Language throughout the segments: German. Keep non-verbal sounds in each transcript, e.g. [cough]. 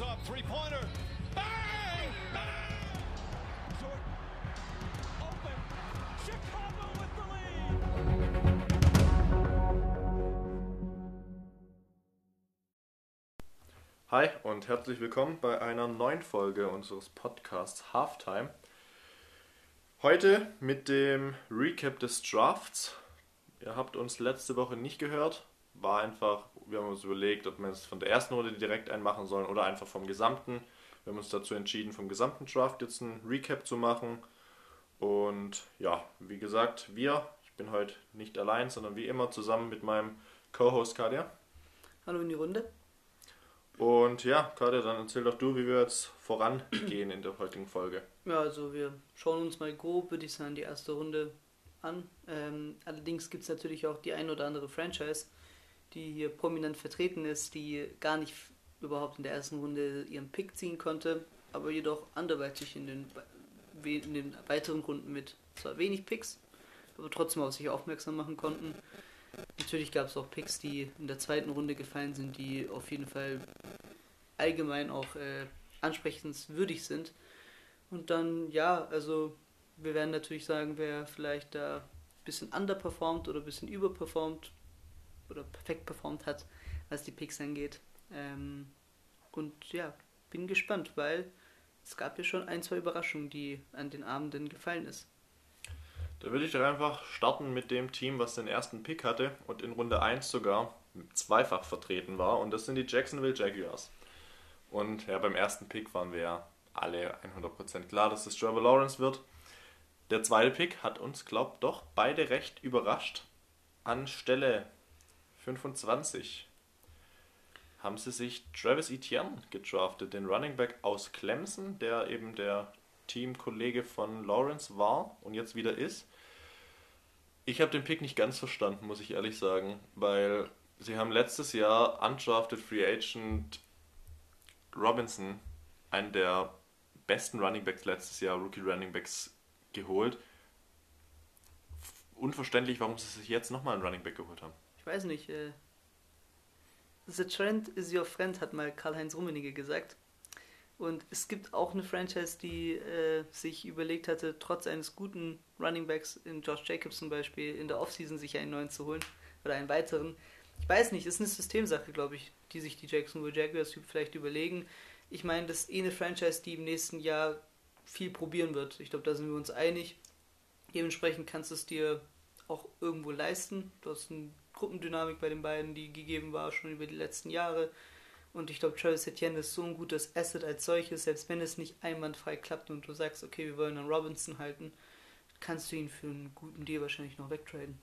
Up, three pointer. Bang! Bang! Short. Open. Chicago with the lead. Hi und herzlich willkommen bei einer neuen Folge unseres Podcasts Halftime. Heute mit dem Recap des Drafts. Ihr habt uns letzte Woche nicht gehört. War einfach, wir haben uns überlegt, ob wir es von der ersten Runde direkt einmachen sollen oder einfach vom gesamten. Wir haben uns dazu entschieden, vom gesamten Draft jetzt ein Recap zu machen. Und ja, wie gesagt, wir, ich bin heute nicht allein, sondern wie immer zusammen mit meinem Co-Host Kadia. Hallo in die Runde. Und ja, Kadia, dann erzähl doch du, wie wir jetzt vorangehen in der heutigen Folge. Ja, also wir schauen uns mal grob, würde ich sagen, die erste Runde an. Ähm, allerdings gibt es natürlich auch die ein oder andere Franchise, die hier prominent vertreten ist, die gar nicht überhaupt in der ersten Runde ihren Pick ziehen konnte, aber jedoch anderweitig in den, in den weiteren Runden mit zwar wenig Picks, aber trotzdem auf sich aufmerksam machen konnten. Natürlich gab es auch Picks, die in der zweiten Runde gefallen sind, die auf jeden Fall allgemein auch äh, ansprechenswürdig sind. Und dann, ja, also wir werden natürlich sagen, wer vielleicht da ein bisschen underperformt oder ein bisschen überperformt oder perfekt performt hat, was die Picks angeht. Ähm, und ja, bin gespannt, weil es gab ja schon ein, zwei Überraschungen, die an den Abenden gefallen ist. Da würde ich doch einfach starten mit dem Team, was den ersten Pick hatte und in Runde 1 sogar zweifach vertreten war. Und das sind die Jacksonville Jaguars. Und ja, beim ersten Pick waren wir ja alle 100% klar, dass es Trevor Lawrence wird. Der zweite Pick hat uns, glaubt doch, beide recht überrascht. An Stelle 25 haben sie sich Travis Etienne gedraftet, den Running Back aus Clemson, der eben der Teamkollege von Lawrence war und jetzt wieder ist. Ich habe den Pick nicht ganz verstanden, muss ich ehrlich sagen, weil sie haben letztes Jahr undrafted Free Agent Robinson, einen der besten Running Backs letztes Jahr, Rookie Running Backs, geholt. Unverständlich, warum sie sich jetzt nochmal einen Running Back geholt haben. Weiß nicht, äh, The Trend is your friend, hat mal Karl-Heinz Rummenigge gesagt. Und es gibt auch eine Franchise, die äh, sich überlegt hatte, trotz eines guten Running Backs in Josh Jacobs zum Beispiel in der Offseason sich einen neuen zu holen oder einen weiteren. Ich weiß nicht, ist eine Systemsache, glaube ich, die sich die Jacksonville Jaguars vielleicht überlegen. Ich meine, das ist eh eine Franchise, die im nächsten Jahr viel probieren wird. Ich glaube, da sind wir uns einig. Dementsprechend kannst du es dir auch irgendwo leisten. Du hast eine Gruppendynamik bei den beiden, die gegeben war schon über die letzten Jahre. Und ich glaube, Travis Etienne ist so ein gutes Asset als solches, selbst wenn es nicht einwandfrei klappt und du sagst, okay, wir wollen an Robinson halten, kannst du ihn für einen guten Deal wahrscheinlich noch wegtraden.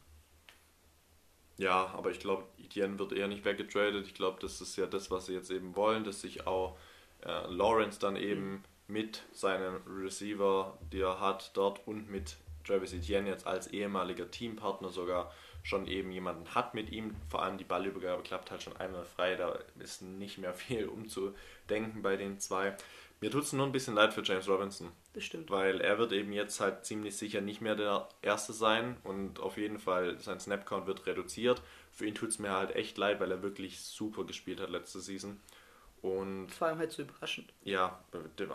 Ja, aber ich glaube, Etienne wird eher nicht weggetradet. Ich glaube, das ist ja das, was sie jetzt eben wollen, dass sich auch äh, Lawrence dann eben mit seinem Receiver, die er hat, dort und mit Travis Etienne jetzt als ehemaliger Teampartner sogar schon eben jemanden hat mit ihm. Vor allem die Ballübergabe klappt halt schon einmal frei. Da ist nicht mehr [laughs] viel umzudenken bei den zwei. Mir tut es nur ein bisschen leid für James Robinson Das stimmt. weil er wird eben jetzt halt ziemlich sicher nicht mehr der Erste sein und auf jeden Fall sein Snapcount wird reduziert. Für ihn tut es mir halt echt leid, weil er wirklich super gespielt hat letzte Season. Und Vor allem halt so überraschend. ja,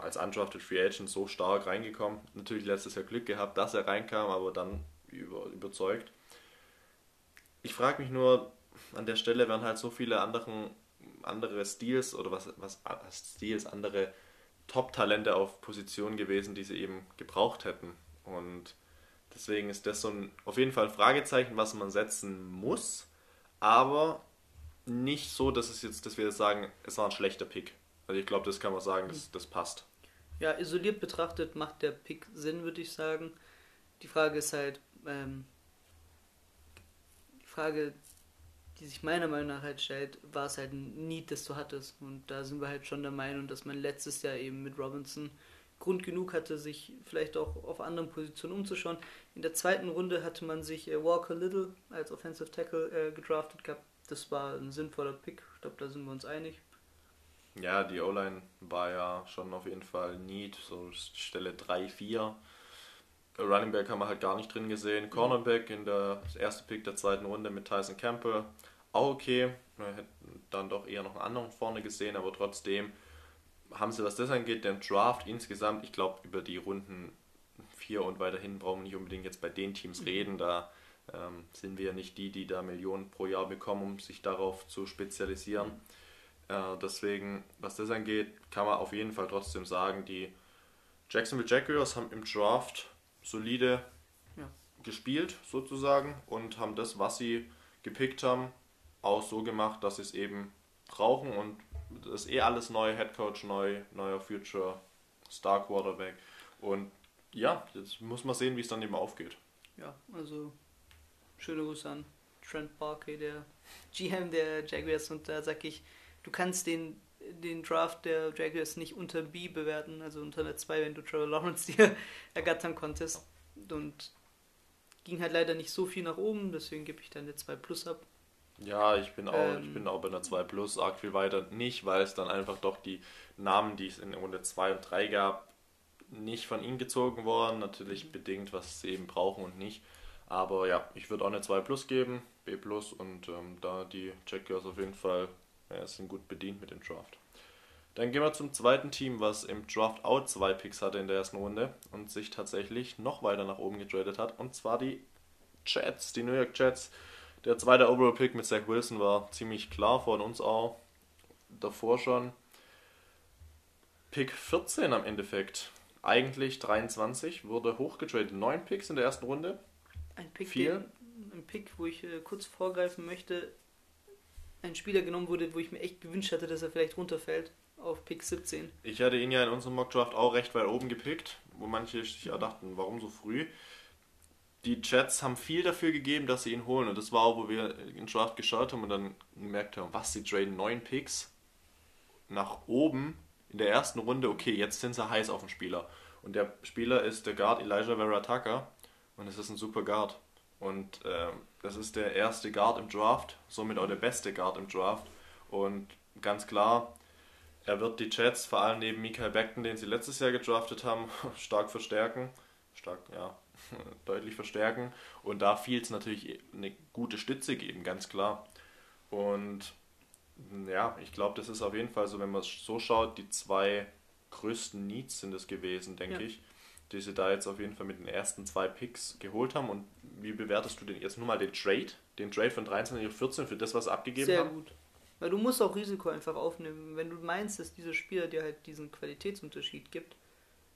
als undrafted Free Agent so stark reingekommen. Natürlich letztes Jahr Glück gehabt, dass er reinkam, aber dann über, überzeugt. Ich frage mich nur, an der Stelle wären halt so viele anderen, andere Stils oder was, was Stils, andere Top-Talente auf Position gewesen, die sie eben gebraucht hätten. Und deswegen ist das so ein, auf jeden Fall ein Fragezeichen, was man setzen muss, aber nicht so, dass es jetzt, dass wir jetzt sagen, es war ein schlechter Pick. Also ich glaube, das kann man sagen, das, das passt. Ja, isoliert betrachtet macht der Pick Sinn, würde ich sagen. Die Frage ist halt, ähm, Frage, die sich meiner Meinung nach halt stellt, war es halt ein Need, das du hattest. Und da sind wir halt schon der Meinung, dass man letztes Jahr eben mit Robinson Grund genug hatte, sich vielleicht auch auf anderen Positionen umzuschauen. In der zweiten Runde hatte man sich äh, Walker Little als Offensive Tackle äh, gedraftet gehabt. Das war ein sinnvoller Pick. Ich glaube, da sind wir uns einig. Ja, die O-Line war ja schon auf jeden Fall Need, so Stelle 3, 4. Running Back haben wir halt gar nicht drin gesehen. Cornerback in der erste Pick der zweiten Runde mit Tyson Campbell. Auch okay. Wir hätten dann doch eher noch einen anderen vorne gesehen, aber trotzdem haben sie, was das angeht, den Draft insgesamt, ich glaube, über die Runden 4 und weiterhin brauchen wir nicht unbedingt jetzt bei den Teams reden. Da ähm, sind wir ja nicht die, die da Millionen pro Jahr bekommen, um sich darauf zu spezialisieren. Äh, deswegen, was das angeht, kann man auf jeden Fall trotzdem sagen, die Jacksonville Jaguars haben im Draft solide Ja. gespielt, sozusagen, und haben das, was sie gepickt haben, auch so gemacht, dass sie es eben brauchen und das ist eh alles neu, Head Coach neu, neuer Future Star Quarterback und ja, jetzt muss man sehen, wie es dann eben aufgeht. Ja, also schöne Grüße an Trent Barkey, der GM der Jaguars. Und da sag ich, du kannst den, den Draft der Jaguars nicht unter B bewerten, also unter der 2, wenn du Trevor Lawrence dir [laughs] ergattern konntest. Und ging halt leider nicht so viel nach oben, deswegen gebe ich dann eine 2 Plus ab. Ja, ich bin auch, Ähm. ich bin auch bei einer 2 Plus, arg viel weiter nicht, weil es dann einfach doch die Namen, die es in Runde 2 und 3 gab, nicht von ihnen gezogen worden. Natürlich bedingt, was sie eben brauchen und nicht. Aber ja, ich würde auch eine 2 Plus geben, B Plus und ähm, da die Jaguars auf jeden Fall ja, sind gut bedient mit dem Draft. Dann gehen wir zum zweiten Team, was im Draft auch zwei Picks hatte in der ersten Runde und sich tatsächlich noch weiter nach oben getradet hat. Und zwar die Jets, die New York Jets. Der zweite Overall Pick mit Zach Wilson war ziemlich klar von uns auch. Davor schon. Pick 14 am Endeffekt. Eigentlich 23, wurde hochgetradet. Neun Picks in der ersten Runde. Ein Pick, Vier. den, ein Pick, wo ich äh, kurz vorgreifen möchte, ein Spieler genommen wurde, wo ich mir echt gewünscht hatte, dass er vielleicht runterfällt auf Pick 17. Ich hatte ihn ja in unserem Mockdraft auch recht weit oben gepickt, wo manche sich ja dachten, warum so früh. Die Jets haben viel dafür gegeben, dass sie ihn holen. Und das war auch, wo wir in den Draft geschaut haben und dann gemerkt haben, was, sie traden neun Picks nach oben in der ersten Runde. Okay, jetzt sind sie heiß auf den Spieler. Und der Spieler ist der Guard Elijah Vera Tucker. Und es ist ein super Guard. Und ähm, das ist der erste Guard im Draft, somit auch der beste Guard im Draft. Und ganz klar, er wird die Jets, vor allem neben Michael Beckton, den sie letztes Jahr gedraftet haben, [laughs] stark verstärken. Stark, ja, [laughs] deutlich verstärken. Und da fiel es natürlich eine gute Stütze geben, ganz klar. Und ja, ich glaube, das ist auf jeden Fall so, wenn man es so schaut, die zwei größten Needs sind es gewesen, denke Ja. ich, die sie da jetzt auf jeden Fall mit den ersten zwei Picks geholt haben. Und wie bewertest du denn jetzt nur mal den Trade? Den Trade von 23 auf 14 für das, was abgegeben Sehr haben? gut. Weil du musst auch Risiko einfach aufnehmen. Wenn du meinst, dass dieser Spieler dir halt diesen Qualitätsunterschied gibt,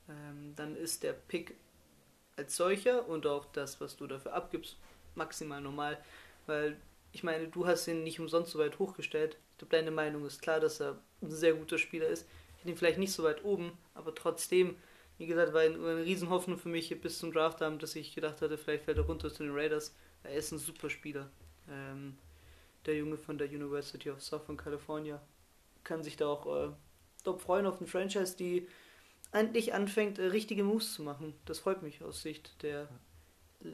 ähm, dann ist der Pick als solcher und auch das, was du dafür abgibst, maximal normal. Weil ich meine, du hast ihn nicht umsonst so weit hochgestellt. Ich glaube, deine Meinung ist klar, dass er ein sehr guter Spieler ist. Ich hätte ihn vielleicht nicht so weit oben, aber trotzdem, wie gesagt, war eine, Riesenhoffnung für mich bis zum Draftabend, dass ich gedacht hatte, vielleicht fällt er runter zu den Raiders. Er ist ein super Spieler. Ähm, der Junge von der University of Southern California kann sich da auch äh, top freuen auf eine Franchise, die endlich anfängt, äh, richtige Moves zu machen. Das freut mich aus Sicht der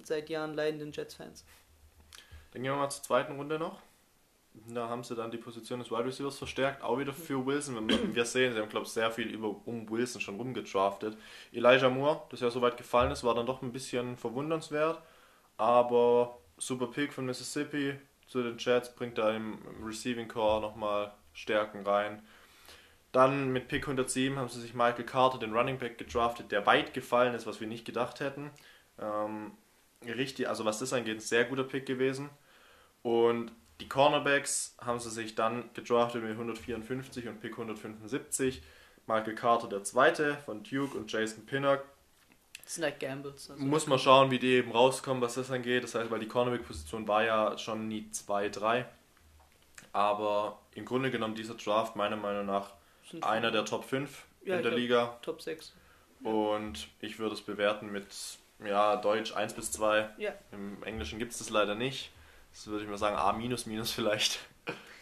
seit Jahren leidenden Jets-Fans. Dann gehen wir mal zur zweiten Runde noch. Da haben sie dann die Position des Wide Receivers verstärkt, auch wieder für Wilson. Wenn wir, sehen, sie haben, glaube ich, sehr viel über, um Wilson schon rumgedraftet. Elijah Moore, das ja so weit gefallen ist, war dann doch ein bisschen verwundernswert. Aber super Pick von Mississippi zu den Jets, bringt da im im Receiving Core nochmal Stärken rein. Dann mit Pick 107 haben sie sich Michael Carter, den Running Back, gedraftet, der weit gefallen ist, was wir nicht gedacht hätten. Ähm, richtig, also was das angeht, ein sehr guter Pick gewesen. Und die Cornerbacks haben sie sich dann gedraftet mit 154 und Pick 175. Michael Carter der zweite von Duke und Jason Pinnock. Das sind halt Gambles. Also Muss man schauen, wie die eben rauskommen, was das angeht. Das heißt, weil die Cornerback-Position war ja schon nie 2-3. Aber im Grunde genommen dieser Draft meiner Meinung nach sind einer der Top 5 Ja, in der Liga. Top 6. Und ich würde es bewerten mit ja, Deutsch 1 bis 2. Ja. Im Englischen gibt es das leider nicht. Das würde ich mal sagen, A minus minus vielleicht.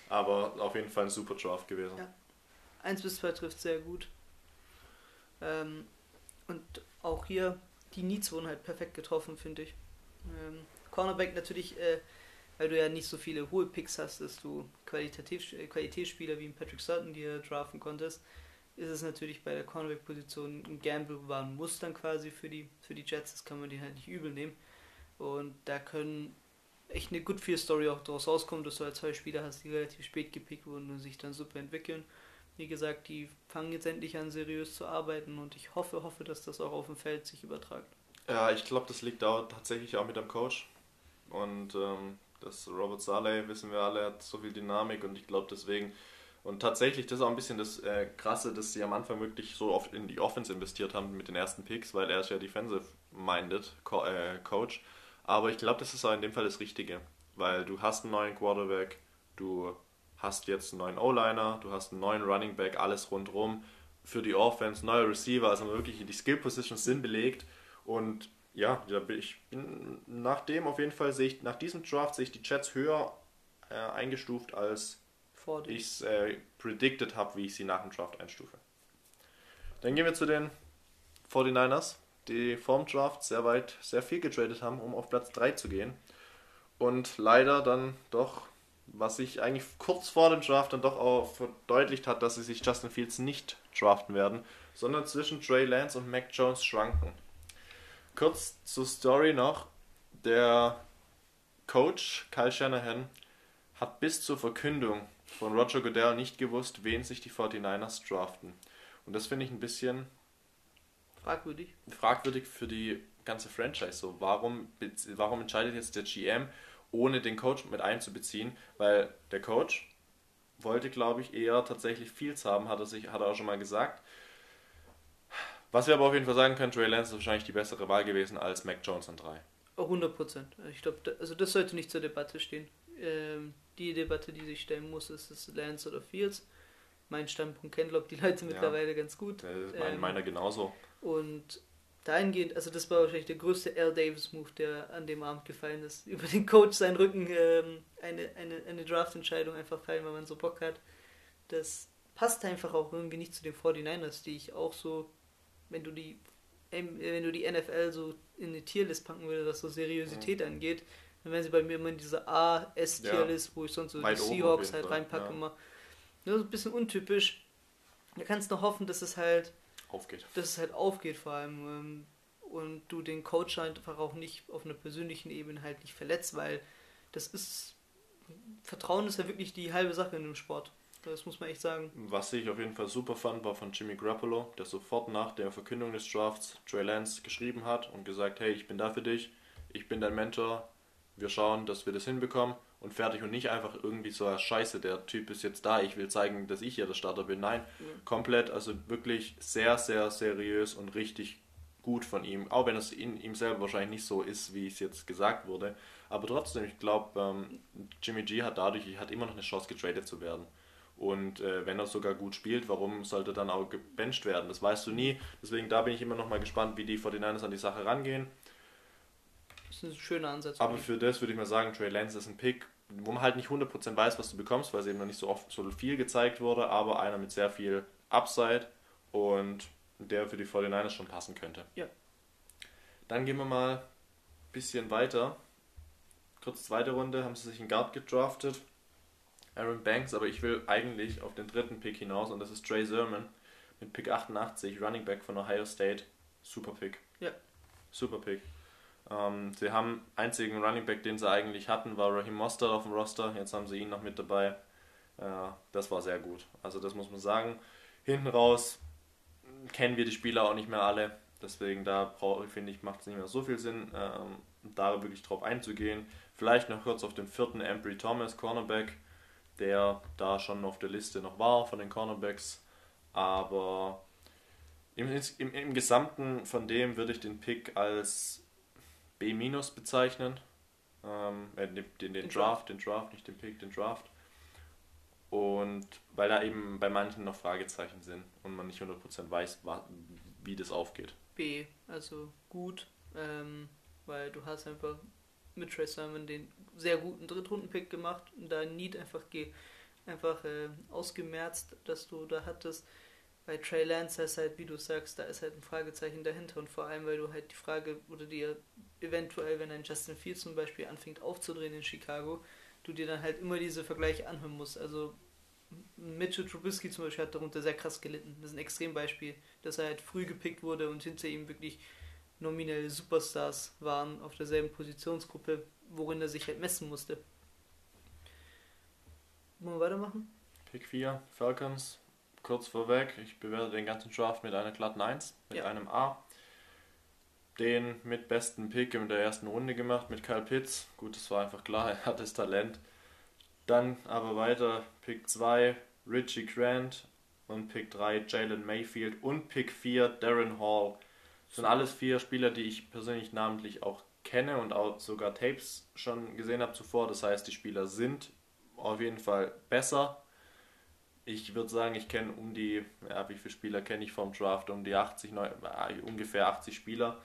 Aber auf jeden Fall ein super Draft gewesen. Ja. 1 bis 2 trifft sehr gut. Ähm, und auch hier, die Needs wurden halt perfekt getroffen, finde ich. Ähm, Cornerback natürlich, äh, weil du ja nicht so viele hohe Picks hast, dass du Qualitativ, äh, Qualitätsspieler wie Patrick Sutton dir draften konntest, ist es natürlich bei der Cornerback-Position ein Gamble war ein dann quasi für die, für die Jets, das kann man denen halt nicht übel nehmen. Und da können echt eine Good Feel Story auch daraus rauskommen, dass du halt zwei Spieler hast, die relativ spät gepickt wurden und sich dann super entwickeln. wie gesagt, die fangen jetzt endlich an, seriös zu arbeiten und ich hoffe, hoffe, dass das auch auf dem Feld sich übertragt. Ja, ich glaube, das liegt auch tatsächlich auch mit dem Coach. Und ähm, das Robert Saleh, wissen wir alle, hat so viel Dynamik und ich glaube deswegen. Und tatsächlich, das ist auch ein bisschen das äh, Krasse, dass sie am Anfang wirklich so oft in die Offense investiert haben mit den ersten Picks, weil er ist ja defensive-minded Co äh, Coach. Aber ich glaube, das ist auch in dem Fall das Richtige, weil du hast einen neuen Quarterback, du hast jetzt einen neuen O-Liner, du hast einen neuen Running Back, alles rundherum. Für die Offense, neue Receiver, also wirklich die Skill Positions sind belegt. Und ja, ich bin nach dem auf jeden Fall sehe ich nach diesem Draft sehe ich die Jets höher äh, eingestuft als ich es äh, predicted habe, wie ich sie nach dem Draft einstufe. Dann gehen wir zu den 49ers, die vorm Draft sehr weit, sehr viel getradet haben, um auf Platz 3 zu gehen. Und leider dann doch was sich eigentlich kurz vor dem Draft dann doch auch verdeutlicht hat, dass sie sich Justin Fields nicht draften werden, sondern zwischen Trey Lance und Mac Jones schwanken. Kurz zur Story noch. Der Coach Kyle Shanahan hat bis zur Verkündung von Roger Goodell nicht gewusst, wen sich die 49ers draften. Und das finde ich ein bisschen fragwürdig. Fragwürdig für die ganze Franchise. So, warum, warum entscheidet jetzt der GM ohne den Coach mit einzubeziehen, weil der Coach wollte, glaube ich, eher tatsächlich Fields haben, hat er, sich, hat er auch schon mal gesagt. Was wir aber auf jeden Fall sagen können, Trey Lance ist wahrscheinlich die bessere Wahl gewesen als Mac Jones an 3. 100 Prozent. Ich glaube, also das sollte nicht zur Debatte stehen. Ähm, die Debatte, die sich stellen muss, ist es Lance oder Fields. Mein Standpunkt kennen, glaube die Leute mittlerweile ja, ganz gut. Mein, ähm, meiner genauso. Und dahingehend, also das war wahrscheinlich der größte Al Davis-Move, der an dem Abend gefallen ist. [laughs] Über den Coach seinen Rücken ähm, eine, eine, eine Draft-Entscheidung einfach fallen, weil man so Bock hat. Das passt einfach auch irgendwie nicht zu den 49ers, die ich auch so, wenn du die wenn du die NFL so in eine Tierlist packen würdest, was so Seriosität mhm. angeht, dann wären sie bei mir immer in dieser A-S-Tierlist, ja. wo ich sonst so Weit die Seahawks halt reinpacke ja. immer. Nur so ein bisschen untypisch. Da kannst du noch hoffen, dass es halt aufgeht. Dass es halt aufgeht vor allem. Ähm, und du den Coach halt einfach auch nicht auf einer persönlichen Ebene halt nicht verletzt, weil das ist. Vertrauen ist ja wirklich die halbe Sache in dem Sport. Das muss man echt sagen. Was ich auf jeden Fall super fand, war von Jimmy Grappolo, der sofort nach der Verkündung des Drafts Trey Lance geschrieben hat und gesagt, hey, ich bin da für dich, ich bin dein Mentor, wir schauen, dass wir das hinbekommen und fertig und nicht einfach irgendwie so, scheiße, der Typ ist jetzt da, ich will zeigen, dass ich hier der Starter bin. Nein, mhm. komplett, also wirklich sehr, sehr seriös und richtig gut von ihm, auch wenn es in ihm selber wahrscheinlich nicht so ist, wie es jetzt gesagt wurde. Aber trotzdem, ich glaube, ähm, Jimmy G hat dadurch, hat immer noch eine Chance, getradet zu werden. Und äh, wenn er sogar gut spielt, warum sollte er dann auch gebencht werden? Das weißt du nie. Deswegen da bin ich immer noch mal gespannt, wie die 49ers an die Sache rangehen. Das ist ein schöner Ansatz. Aber für das würde ich mal sagen, Trey Lance ist ein Pick, wo man halt nicht 100% weiß, was du bekommst, weil es eben noch nicht so oft so viel gezeigt wurde, aber einer mit sehr viel Upside und der für die 49ers schon passen könnte. Ja. Dann gehen wir mal ein bisschen weiter. Kurz zweite Runde haben sie sich einen Guard gedraftet. Aaron Banks, aber ich will eigentlich auf den dritten Pick hinaus und das ist Trey Sermon mit Pick 88, Running Back von Ohio State. Super Pick. Ja. Super Pick. Ähm, sie haben einzigen Running Back, den sie eigentlich hatten, war Raheem Mostert auf dem Roster. Jetzt haben sie ihn noch mit dabei. Äh, das war sehr gut. Also das muss man sagen. Hinten raus kennen wir die Spieler auch nicht mehr alle. Deswegen da finde ich macht es nicht mehr so viel Sinn, ähm, da wirklich drauf einzugehen. Vielleicht noch kurz auf den vierten Embry Thomas Cornerback, der da schon auf der Liste noch war von den Cornerbacks. Aber im, im, im Gesamten von dem würde ich den Pick als B- bezeichnen. Ähm, äh, den, den, den Draft, den Draft, nicht den Pick, den Draft. Und weil da eben bei manchen noch Fragezeichen sind und man nicht 100% weiß, wie das aufgeht. B, also gut, ähm, weil du hast einfach mit Trey Sermon den sehr guten Drittrunden-Pick gemacht und da Need einfach, einfach äh, ausgemerzt, dass du da hattest bei Trey Lance ist halt, wie du sagst, da ist halt ein Fragezeichen dahinter und vor allem, weil du halt die Frage, oder dir eventuell, wenn ein Justin Fields zum Beispiel anfängt aufzudrehen in Chicago, du dir dann halt immer diese Vergleiche anhören musst. Also Mitchell Trubisky zum Beispiel hat darunter sehr krass gelitten. Das ist ein Extrembeispiel, dass er halt früh gepickt wurde und hinter ihm wirklich nominelle Superstars waren auf derselben Positionsgruppe, worin er sich halt messen musste. Wollen wir weitermachen? Pick 4, Falcons, kurz vorweg, ich bewerte den ganzen Draft mit einer glatten 1, mit Ja. einem A. Den mit besten Pick in der ersten Runde gemacht mit Kyle Pitts. Gut, das war einfach klar, [laughs] er hat das Talent. Dann aber weiter Pick 2 Richie Grant und Pick 3 Jalen Mayfield und Pick 4 Darren Hall. Das sind alles vier Spieler, die ich persönlich namentlich auch kenne und auch sogar Tapes schon gesehen habe zuvor. Das heißt, die Spieler sind auf jeden Fall besser. Ich würde sagen, ich kenne um die, ja, wie viele Spieler kenne ich vom Draft? Um die 80, neu- äh, ungefähr 80 Spieler.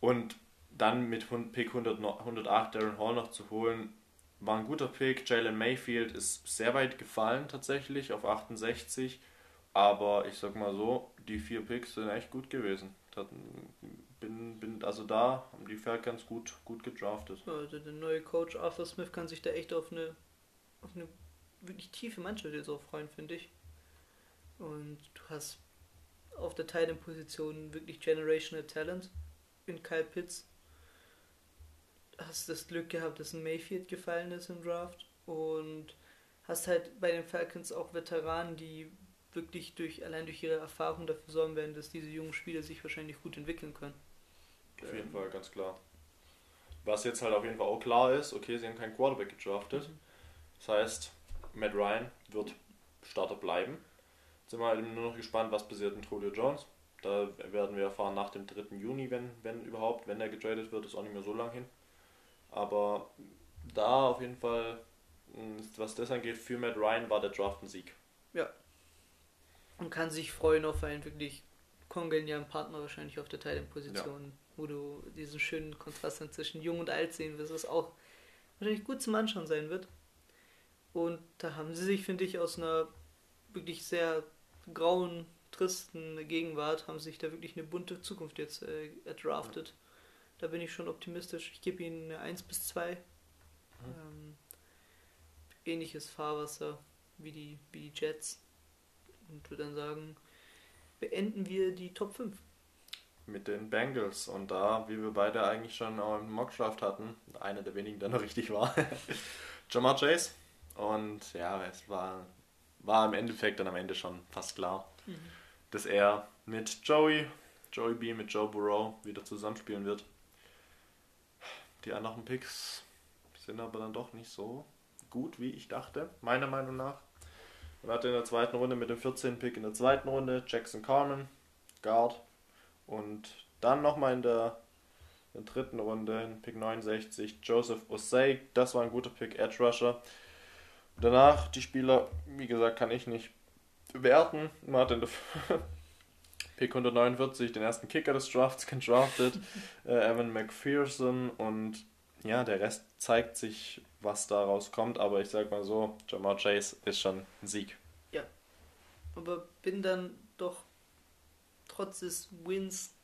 Und dann mit Pick 100, noch- 108 Darren Hall noch zu holen, war ein guter Pick. Jalen Mayfield ist sehr weit gefallen tatsächlich auf 68. Aber ich sag mal so, die vier Picks sind echt gut gewesen. Bin, bin, also da haben die Falcons gut, gut gedraftet. Ja, der neue Coach Arthur Smith kann sich da echt auf eine, auf eine wirklich tiefe Mannschaft jetzt auch freuen, finde ich. Und du hast auf der Titan-Position wirklich generational Talent in Kyle Pitts. Hast das Glück gehabt, dass ein Mayfield gefallen ist im Draft und hast halt bei den Falcons auch Veteranen, die wirklich durch allein durch ihre Erfahrung dafür sorgen werden, dass diese jungen Spieler sich wahrscheinlich gut entwickeln können. Auf jeden Fall, ganz klar. Was jetzt halt auf jeden Fall auch klar ist, okay, sie haben keinen Quarterback gedraftet. Das heißt, Matt Ryan wird Starter bleiben. Jetzt sind wir halt nur noch gespannt, was passiert mit Julio Jones. Da werden wir erfahren nach dem 3. Juni, wenn, wenn überhaupt, wenn er getradet wird, ist auch nicht mehr so lang hin. Aber da auf jeden Fall, mh, was das angeht, für Matt Ryan war der Draft ein Sieg. Und kann sich freuen auf einen wirklich kongenialen Partner wahrscheinlich auf der Teilposition, wo du diesen schönen Kontrast dann zwischen jung und alt sehen wirst, was auch wahrscheinlich gut zum Anschauen sein wird. Und da haben sie sich, finde ich, aus einer wirklich sehr grauen, tristen Gegenwart, haben sich da wirklich eine bunte Zukunft jetzt äh, erdraftet. Da bin ich schon optimistisch. Ich gebe ihnen eine 1 bis 2. Ähm, ähnliches Fahrwasser wie die, wie die Jets. Und würde dann sagen, beenden wir die Top 5. mit den Bengals. Und da, wie wir beide eigentlich schon auch im Mockdraft hatten, einer der wenigen, der noch richtig war, [laughs] Jamar Chase. Und ja, es war, war im Endeffekt dann am Ende schon fast klar, dass er mit Joey, Joey B, mit Joe Burrow wieder zusammenspielen wird. Die anderen Picks sind aber dann doch nicht so gut, wie ich dachte, meiner Meinung nach. Man hatte in der zweiten Runde mit dem 14. Pick in der zweiten Runde Jackson Carmen, Guard. Und dann nochmal in der, in der dritten Runde, in Pick 69, Joseph Osei. Das war ein guter Pick, Edge Rusher. Danach die Spieler, wie gesagt, kann ich nicht bewerten. Man hat in der [laughs] Pick 149 den ersten Kicker des Drafts gedraftet, [laughs] äh, Evan McPherson. Und ja, der Rest zeigt sich, was daraus kommt. Aber ich sag mal so, Jamar Chase ist schon ein Sieg. Aber bin dann doch trotz des Wins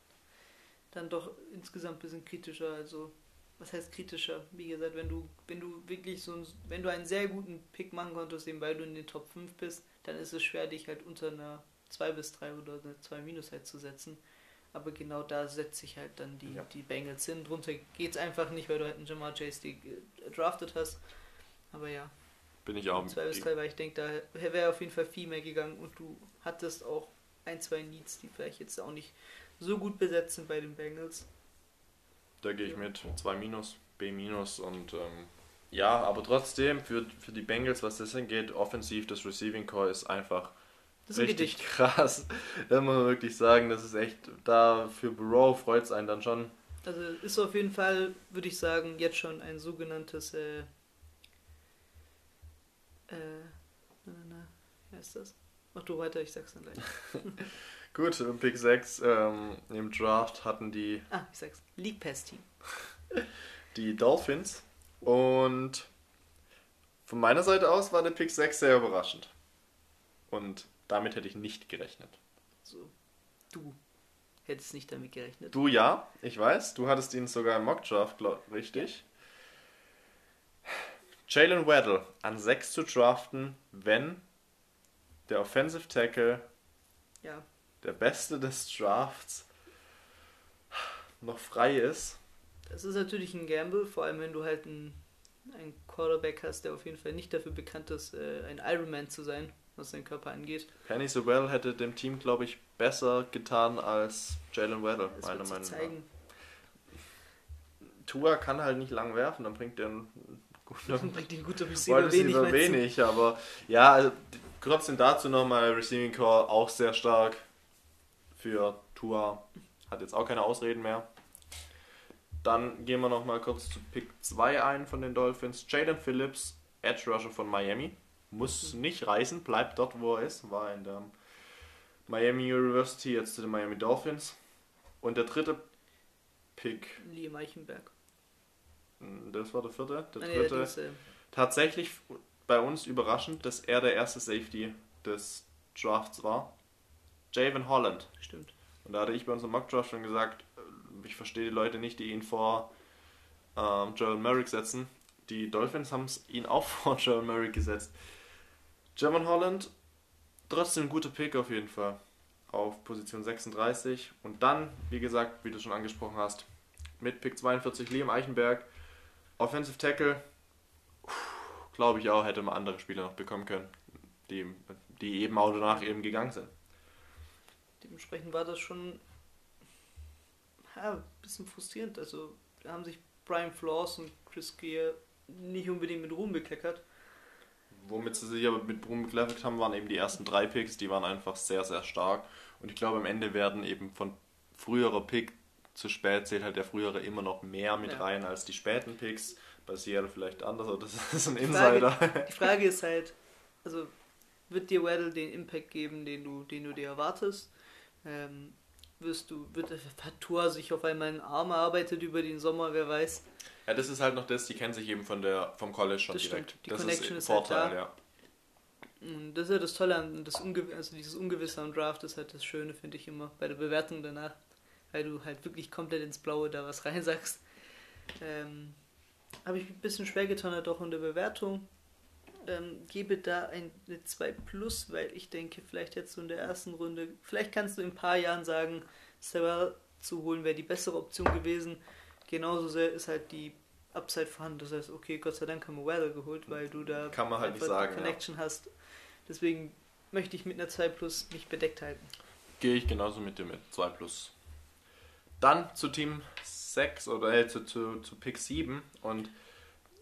dann doch insgesamt ein bisschen kritischer. Also, was heißt kritischer? Wie gesagt, wenn du, wenn du wirklich so ein, wenn du einen sehr guten Pick machen konntest, eben weil du in den Top 5 bist, dann ist es schwer, dich halt unter einer 2 bis 3 oder eine 2 minus halt zu setzen. Aber genau da setzt sich halt dann die, Ja. die Bengals hin. Drunter geht's einfach nicht, weil du halt einen Jamar Chase die drafted hast. Aber ja, Bin ich auch. 2 bis 3, weil ich denke, da wäre auf jeden Fall viel mehr gegangen und du hattest auch ein, zwei Needs, die vielleicht jetzt auch nicht so gut besetzt sind bei den Bengals. Da gehe ich mit 2 minus, B minus und ähm, ja, aber trotzdem für, für die Bengals, was das angeht, offensiv das Receiving Core ist einfach Das ist ein richtig Gedicht. krass. [laughs] Da muss man wirklich sagen, das ist echt, da für Burrow freut es einen dann schon. Also ist auf jeden Fall, würde ich sagen, jetzt schon ein sogenanntes äh, äh, na, na, na, wie heißt das? Mach du weiter, ich sag's dann gleich. [laughs] Gut, im Pick 6 ähm, im Draft hatten die Ah, ich sag's. League Pass Team. [laughs] die Dolphins und von meiner Seite aus war der Pick 6 sehr überraschend. Und damit hätte ich nicht gerechnet. So, du hättest nicht damit gerechnet. Du ja, ich weiß. Du hattest ihn sogar im Mockdraft, richtig. Jalen Waddle an 6 zu draften, wenn der Offensive Tackle, Ja, der Beste des Drafts, noch frei ist. Das ist natürlich ein Gamble, vor allem wenn du halt einen, einen Quarterback hast, der auf jeden Fall nicht dafür bekannt ist, äh, ein Ironman zu sein. was seinen Körper angeht. Penny Sewell hätte dem Team, glaube ich, besser getan als Jalen Waddle, Das meiner Meinung nach. zeigen. Tua kann halt nicht lang werfen, dann bringt er einen guten [laughs] Bringt den guter Receiver wenig, wenig, aber ja, also, trotzdem dazu nochmal Receiving Core auch sehr stark für Tua. Hat jetzt auch keine Ausreden mehr. Dann gehen wir nochmal kurz zu Pick 2 ein von den Dolphins. Jaden Phillips, Edge Rusher von Miami. Muss nicht reisen, bleibt dort, wo er ist. War in der Miami University, jetzt zu den Miami Dolphins. Und der dritte Pick, Liam Eichenberg. das war der vierte. Der Ah, nee, dritte. der tatsächlich bei uns überraschend, dass er der erste Safety des Drafts war. Javon Holland. stimmt. Und da hatte ich bei unserem Mock-Draft schon gesagt, äh, ich verstehe die Leute nicht, die ihn vor ähm, Joel Merrick setzen. Die Dolphins haben ihn auch [laughs] vor Joel Merrick gesetzt. Javon Holland, trotzdem ein guter Pick auf jeden Fall. Auf Position 36. Und dann, wie gesagt, wie du schon angesprochen hast, mit Pick 42 Liam Eichenberg. Offensive Tackle, glaube ich auch, hätte man andere Spieler noch bekommen können, die, die eben auch danach eben gegangen sind. Dementsprechend war das schon ja, ein bisschen frustrierend. Also da haben sich Brian Flores und Chris Gear nicht unbedingt mit Ruhm bekleckert. Womit sie sich aber mit Ruhm bekleckert haben, waren eben die ersten drei Picks, die waren einfach sehr, sehr stark. Und ich glaube, am Ende werden eben von früherer Pick zu spät zählt halt der frühere immer noch mehr mit Ja. rein als die späten Picks. Bei Seattle vielleicht anders, aber das [laughs] ist ein Die Insider. Frage, die Frage ist halt, also wird dir Waddle den Impact geben, den du, den du dir erwartest? Ähm, wirst du, wird hat Tua sich auf einmal einen Arm erarbeitet über den Sommer, wer weiß. Ja, das ist halt noch das, die kennen sich eben von der, vom College schon Das direkt. stimmt, die das Connection ist ein halt Vorteil, da. ja. Und das ist ja das Tolle an das Unge also dieses Ungewisse am Draft ist halt das Schöne, finde ich immer, bei der Bewertung danach, weil du halt wirklich komplett ins Blaue da was [laughs] reinsagst. Ähm, Habe ich ein bisschen schwer getan, halt auch in der Bewertung. Ähm, gebe da ein, eine 2 Plus, weil ich denke, vielleicht jetzt so in der ersten Runde, vielleicht kannst du in ein paar Jahren sagen, Sarah zu holen wäre die bessere Option gewesen. Genauso sehr ist halt die Upside vorhanden. Das heißt, okay, Gott sei Dank haben wir Weather geholt, weil du da Kann man halt nicht sagen, ja. Connection hast. Deswegen möchte ich mit einer 2 Plus mich bedeckt halten. Gehe ich genauso mit dir mit. 2 plus. Dann zu Team 6 oder äh, zu, zu, zu Pick 7 und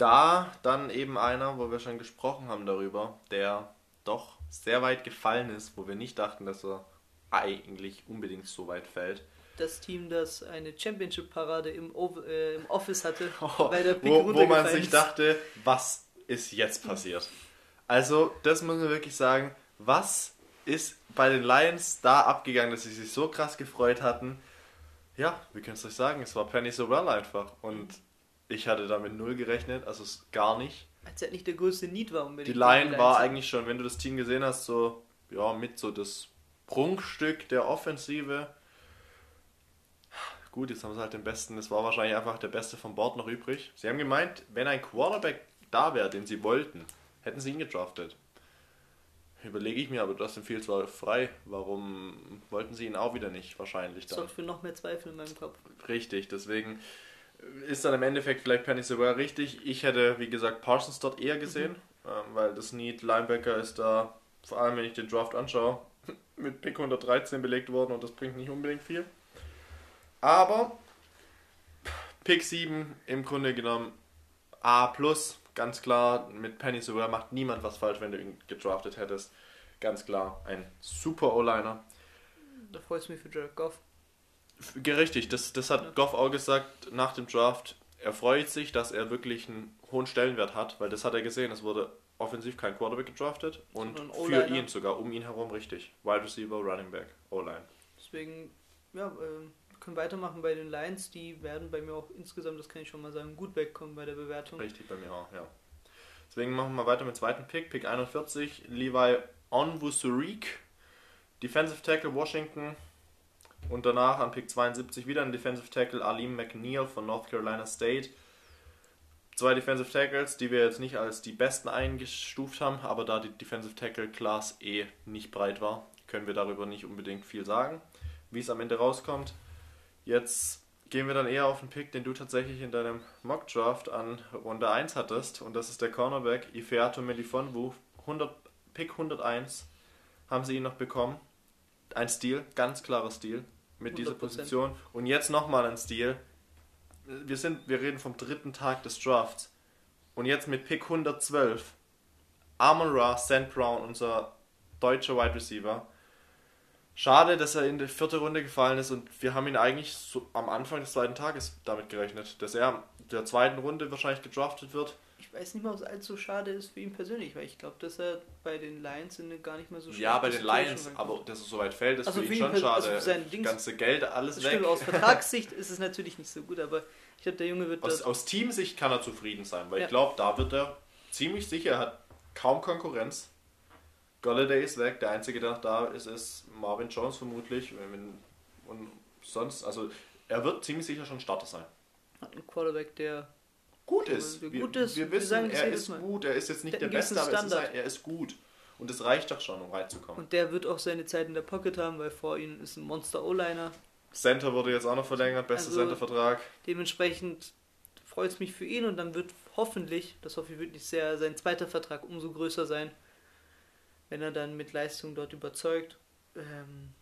da dann eben einer, wo wir schon gesprochen haben darüber, der doch sehr weit gefallen ist, wo wir nicht dachten, dass er eigentlich unbedingt so weit fällt. Das Team, das eine Championship-Parade im, äh, im Office hatte, [laughs] Oh, weil der Pick wo, wo man sich dachte, was ist jetzt passiert? Also, das muss man wirklich sagen. Was ist bei den Lions da abgegangen, dass sie sich so krass gefreut hatten? Ja, wie kannst du euch sagen? Es war Penny Sowell einfach. Und ich hatte damit null gerechnet, also es gar nicht. Als halt nicht der größte Need war unbedingt. Die Line war eigentlich schon, wenn du das Team gesehen hast, so, ja, mit so das Prunkstück der Offensive. Gut, jetzt haben sie halt den besten, das war wahrscheinlich einfach der beste vom Board noch übrig. Sie haben gemeint, wenn ein Quarterback da wäre, den sie wollten, hätten sie ihn gedraftet. Überlege ich mir, aber Justin Fields war frei. Warum wollten sie ihn auch wieder nicht? Wahrscheinlich Das dann. sorgt für noch mehr Zweifel in meinem Kopf. Richtig, deswegen ist dann im Endeffekt vielleicht Penny sogar richtig. Ich hätte, wie gesagt, Parsons dort eher gesehen, ähm, weil das Need Linebacker ist da, vor allem wenn ich den Draft anschaue, [laughs] mit Pick 113 belegt worden und das bringt nicht unbedingt viel. Aber Pick 7 im Grunde genommen A+, ganz klar, mit Penny sogar macht niemand was falsch, wenn du ihn gedraftet hättest. Ganz klar, ein super O-Liner. Da freut es mich für Jared Goff. Richtig, das, das hat. Goff auch gesagt nach dem Draft. Er freut sich, dass er wirklich einen hohen Stellenwert hat, weil das hat er gesehen. Es wurde offensiv kein Quarterback gedraftet und für ihn sogar, um ihn herum richtig. Wide Receiver, Running Back, O-Line. Deswegen, ja, äh, wir können weitermachen bei den Lions. Die werden bei mir auch insgesamt, das kann ich schon mal sagen, gut wegkommen bei der Bewertung. Richtig bei mir auch, ja. Deswegen machen wir weiter mit dem zweiten Pick, Pick 41, Levi Onwusurik, Defensive Tackle Washington und danach an Pick 72 wieder ein Defensive Tackle Alim McNeil von North Carolina State. Zwei Defensive Tackles, die wir jetzt nicht als die besten eingestuft haben, aber da die Defensive Tackle Class E nicht breit war, können wir darüber nicht unbedingt viel sagen, wie es am Ende rauskommt. Jetzt gehen wir dann eher auf den Pick, den du tatsächlich in deinem Mock Draft an Runde 1 hattest. Und das ist der Cornerback Ifeato Melifonwu. 100 Pick 101 haben sie ihn noch bekommen. Ein Stil, ganz klarer Stil mit dieser 100%. Position. Und jetzt nochmal ein Stil. Wir, sind, wir reden vom dritten Tag des Drafts. Und jetzt mit Pick 112. Amon Ra, St. Brown, unser deutscher Wide Receiver. Schade, dass er in die vierte Runde gefallen ist und wir haben ihn eigentlich so am Anfang des zweiten Tages damit gerechnet, dass er der zweiten Runde wahrscheinlich gedraftet wird. Weiß nicht mal, ob es allzu schade ist für ihn persönlich, weil ich glaube, dass er bei den Lions gar nicht mehr so Ja, bei den Lions, aber dass er so weit fällt, ist Also für für ihn schon pers- schade. also sein Dings- ganze Geld, alles Das weg. stimmt, aus [laughs] Vertragssicht ist es natürlich nicht so gut, aber ich glaube, der Junge wird Aus, aus Teamsicht kann er zufrieden sein, weil Ja. ich glaube, da wird er ziemlich sicher, er hat kaum Konkurrenz. Golladay ist weg, der einzige, der noch da ist, ist Marvin Jones vermutlich. Und sonst, also er wird ziemlich sicher schon Starter sein. Hat einen Quarterback, der Gut ist. Gut Wir, ist, wir wissen, sagen er ist gut. Er ist jetzt nicht Der der, Beste, aber es ist, er ist gut. Und das reicht doch schon, um reinzukommen. und der wird auch seine Zeit in der Pocket haben, weil vor ihm ist ein Monster O-Liner. Center wurde jetzt auch noch verlängert, bester Also- Center-Vertrag. Dementsprechend freut es mich für ihn und dann wird hoffentlich, das hoffe ich wirklich sehr, sein zweiter Vertrag umso größer sein, wenn er dann mit Leistung dort überzeugt. Ähm,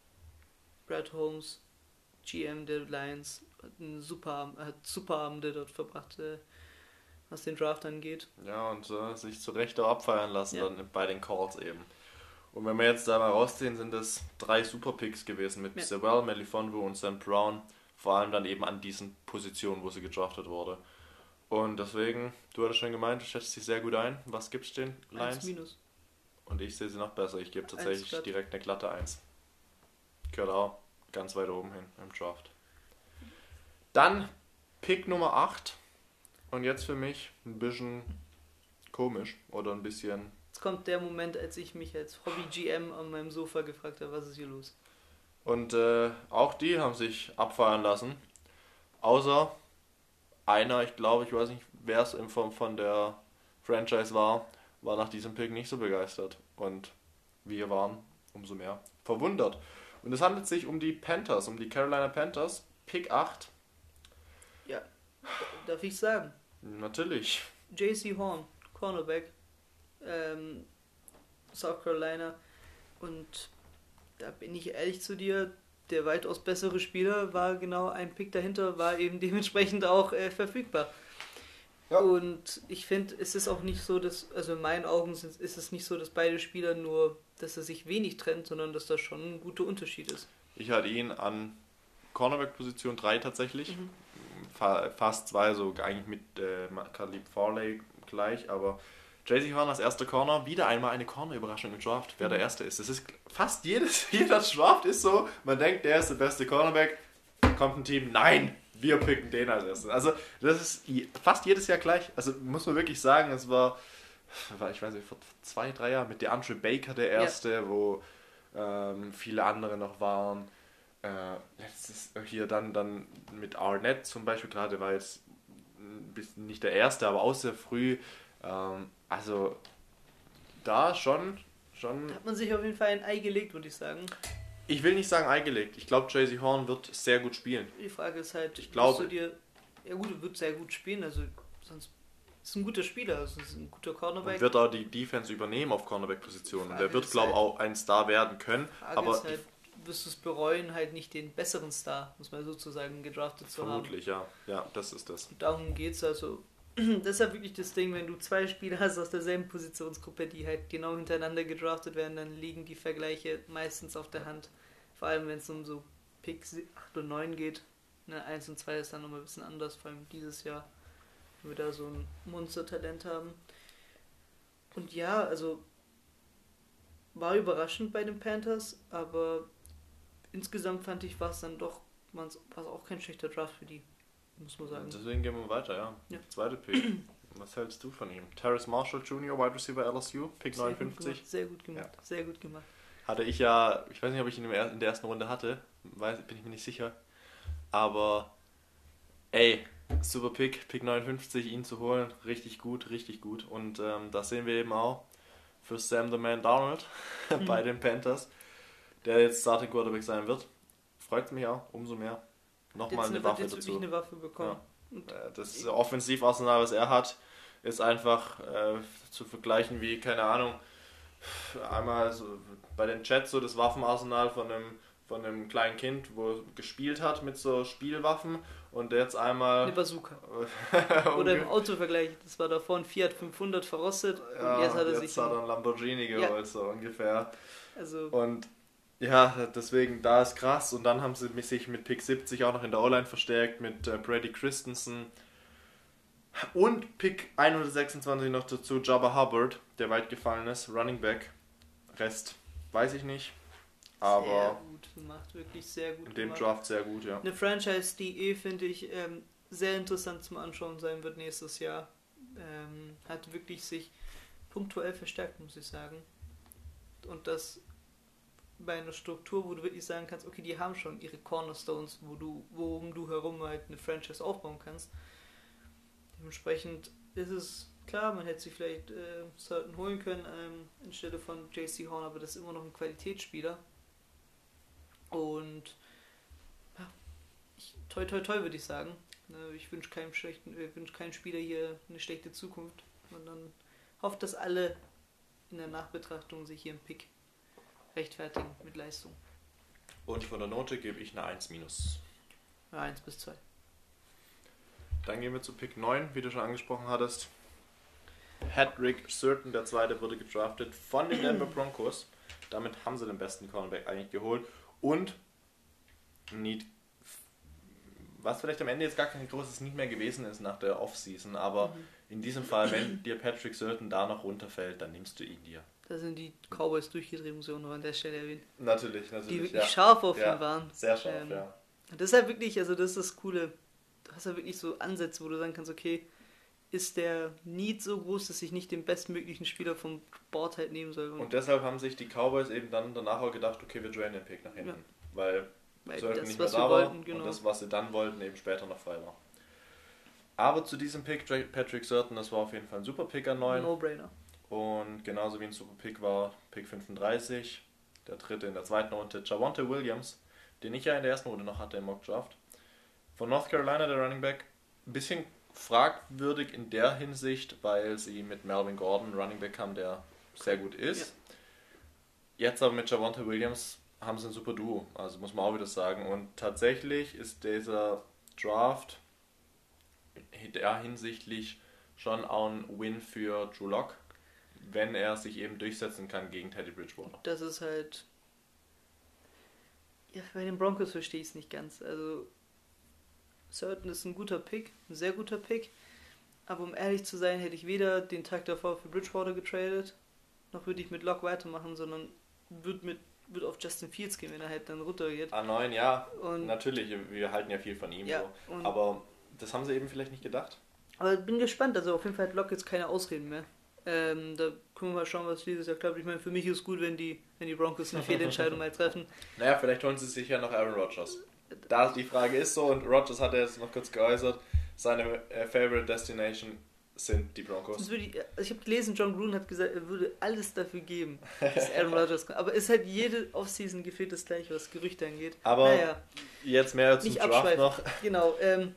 Brad Holmes, GM der Lions, hat, einen super, hat super Abende dort verbracht, äh, was den Draft angeht. Ja, und äh, sich zu Recht auch abfeiern lassen Ja. dann bei den Calls eben. Und wenn wir jetzt da mal rausziehen, sind es drei super Picks gewesen mit Ja. Sewell, Melifonwu und Sam Brown. Vor allem dann eben an diesen Positionen, wo sie gedraftet wurde. Und deswegen, du hattest schon gemeint, du schätzt dich sehr gut ein. Was gibt's den Eins Lions? minus. Und ich sehe sie noch besser. Ich gebe tatsächlich direkt eine glatte 1. Gehört auch ganz weit oben hin im Draft. Dann Pick Nummer 8. Und jetzt für mich ein bisschen komisch oder ein bisschen. Jetzt kommt der Moment, als ich mich als Hobby-GM an meinem Sofa gefragt habe, was ist hier los? Und äh, auch die haben sich abfeiern lassen. Außer einer, ich glaube, ich weiß nicht, wer es in Form von der Franchise war, war nach diesem Pick nicht so begeistert. Und wir waren umso mehr verwundert. Und es handelt sich um die Panthers, um die Carolina Panthers. Pick 8. Ja, darf ich sagen? Natürlich. JC Horn, Cornerback, ähm, South Carolina. Und da bin ich ehrlich zu dir, der weitaus bessere Spieler war genau ein Pick dahinter, war eben [laughs] dementsprechend auch äh, verfügbar. Ja. Und ich finde, es ist auch nicht so, dass, also in meinen Augen sind- ist es nicht so, dass beide Spieler nur, dass er sich wenig trennt, sondern dass da schon ein guter Unterschied ist. Ich hatte ihn an Cornerback-Position 3 tatsächlich. Mhm. Fa fast zwei, so eigentlich mit äh, Khalib Farley gleich, aber JC Horn als erster Corner, wieder einmal eine Corner-Überraschung im Draft, wer der Mhm. erste ist. Das ist fast jedes, [laughs] jeder Draft ist so, man denkt, der ist der beste Cornerback, kommt ein Team, nein, wir picken den als erstes. Also das ist fast jedes Jahr gleich. Also muss man wirklich sagen, es war, ich weiß nicht, vor zwei, drei Jahren mit DeAndre Baker der erste, wo ähm, viele andere noch waren. Äh, jetzt ist hier dann, dann mit Arnett zum Beispiel, gerade war jetzt nicht der erste, aber auch sehr früh. Ähm, also da schon, schon, hat man sich auf jeden Fall ein Ei gelegt, würde ich sagen. ich will nicht sagen eingelegt. Ich glaube, JC Horn wird sehr gut spielen. Die Frage ist halt, Ich glaube- du dir, ja gut, er wird sehr gut spielen, also sonst ist ein guter Spieler, also ist ein guter Cornerback. Und wird auch die Defense übernehmen auf Cornerback-Position. Und Frage der wird, glaube ich, halt- auch ein Star werden können. Frage aber halt, wirst du es bereuen, halt nicht den besseren Star, muss man sozusagen, gedraftet zu haben. vermutlich, ja. Ja, das ist das. Und darum geht's also. [clears throat] Das ist ja wirklich das Ding, wenn du zwei Spieler hast aus derselben Positionsgruppe, die halt genau hintereinander gedraftet werden, dann liegen die Vergleiche meistens auf der Hand. Vor allem, wenn es um so Picks 8 und 9 geht. Ne, 1 und 2 ist dann nochmal ein bisschen anders, vor allem dieses Jahr, wo wir da so ein Monster-Talent haben. Und ja, also war überraschend bei den Panthers, aber insgesamt fand ich, war es dann doch, war es auch kein schlechter Draft für die, muss man sagen. Deswegen gehen wir weiter, ja. Ja. Zweite Pick. [clears throat] Was hältst du von ihm? Terrace Marshall Jr., Wide Receiver LSU, Pick Sehr gut 59. gemacht, Sehr gut gemacht, sehr gut gemacht. Hatte ich ja, ich weiß nicht, ob ich ihn in der ersten Runde hatte, weiß, bin ich mir nicht sicher. Aber, ey, super Pick, Pick 59, ihn zu holen, richtig gut, richtig gut. Und ähm, das sehen wir eben auch für Sam the Man Darnold [laughs] bei den Panthers, der jetzt Starting Quarterback sein wird. Freut mich auch, umso mehr. Nochmal eine wird Waffe jetzt dazu. eine Waffe bekommen. Und Äh, Das Offensivarsenal, was er hat, ist einfach äh, zu vergleichen wie, keine Ahnung, Einmal so bei den Chats so das Waffenarsenal von einem, von einem kleinen Kind, wo gespielt hat mit so Spielwaffen und jetzt einmal. Eine Bazooka. [laughs] Oder im Autovergleich, das war davor ein Fiat 500 verrostet ja, und jetzt hat er jetzt sich. hat er einen Lamborghini geholt, so ungefähr. also, Und ja, deswegen, da ist krass. Und dann haben sie sich mit Pick 70 auch noch in der O-Line verstärkt, mit äh, Brady Christensen. Und Pick 126 noch dazu, Jabba Hubbard, der weit gefallen ist, Running Back. Rest weiß ich nicht. sehr Aber gut gemacht, wirklich sehr gut in dem gemacht. Draft sehr gut, ja. Eine Franchise, die eh, finde ich, ähm, sehr interessant zum Anschauen sein wird nächstes Jahr. Ähm, hat wirklich sich punktuell verstärkt, muss ich sagen. Und das bei einer Struktur, wo du wirklich sagen kannst, okay, die haben schon ihre Cornerstones, wo du, worum du herum halt eine Franchise aufbauen kannst. Dementsprechend ist es klar, man hätte sich vielleicht äh, Certain holen können ähm, anstelle von JC Horn, aber das ist immer noch ein Qualitätsspieler. Und ja, ich, toi toi toi würde ich sagen. Ne, Ich wünsche keinem schlechten, ich wünsche keinem Spieler hier eine schlechte Zukunft. Und dann hofft, dass alle in der Nachbetrachtung sich hier im Pick rechtfertigen mit Leistung. Und von der Note gebe ich eine 1 minus. Ja, 1 bis 2. Dann gehen wir zu Pick 9, wie du schon angesprochen hattest. Hedrick Certain, der zweite, wurde gedraftet von den Denver [clears throat] Broncos. Damit haben sie den besten Cornerback eigentlich geholt. Und Need, was vielleicht am Ende jetzt gar kein großes Need mehr gewesen ist nach der Offseason, aber in diesem Fall, wenn dir Patrick Certain da noch runterfällt, dann nimmst du ihn dir. Da sind die Cowboys durchgedreht, muss ich auch noch an der Stelle erwähnen. Natürlich, Die natürlich. wirklich ja. scharf auf Ja, ihn waren. Sehr scharf, Ähm, ja. Und das ist halt wirklich, also das ist das Coole. Du hast ja wirklich so Ansätze, wo du sagen kannst, okay, ist der Need so groß, dass ich nicht den bestmöglichen Spieler vom Board halt nehmen soll. Und deshalb haben sich die Cowboys eben dann danach auch gedacht, okay, wir traden den Pick nach hinten. Ja. Weil weil das, nicht mehr was da wir war wollten, genau. und das, was sie dann wollten, eben später noch frei war. Aber zu diesem Pick, Patrick Certain, das war auf jeden Fall ein super Pick an 9. No-Brainer. Und genauso wie ein super Pick war Pick 35, der dritte in der zweiten Runde, Javonte Williams, den ich ja in der ersten Runde noch hatte im Mock Draft. Von North Carolina, der Running Back, ein bisschen fragwürdig in der Hinsicht, weil sie mit Melvin Gordon Running Back haben, der sehr gut ist. Jetzt aber mit Javonte Williams haben sie ein super Duo, also muss man auch wieder sagen. Und tatsächlich ist dieser Draft der hinsichtlich schon auch ein Win für Drew Lock, wenn er sich eben durchsetzen kann gegen Teddy Bridgewater. Das ist halt. Ja, bei den Broncos verstehe ich es nicht ganz. Also, Certain ist ein guter Pick, ein sehr guter Pick. Aber um ehrlich zu sein, hätte ich weder den Tag davor für Bridgewater getradet, noch würde ich mit Lock weitermachen, sondern würde mit würde auf Justin Fields gehen, wenn er halt dann runtergeht. A9, ja, Und, natürlich, wir halten ja viel von ihm, ja, so. aber das haben sie eben vielleicht nicht gedacht. aber bin gespannt. Also auf jeden Fall hat Lock jetzt keine Ausreden mehr. Ähm, da können wir mal schauen, was dieses Jahr klappt. Ich meine, für mich ist es gut, wenn die, wenn die Broncos eine Fehlentscheidung mal treffen. Naja, vielleicht holen sie sich ja noch Aaron Rodgers. Da die Frage ist so, und Rodgers hat ja jetzt noch kurz geäußert, seine äh, Favorite Destination sind die Broncos. Ich, also ich habe gelesen, John Gruden hat gesagt, er würde alles dafür geben, dass [laughs] Aaron Rodgers kommt. Aber ist halt jede Offseason gefühlt das gleiche, was Gerüchte angeht. Aber naja, jetzt mehr zum nicht Draft abschweifen. noch. Genau. Ähm,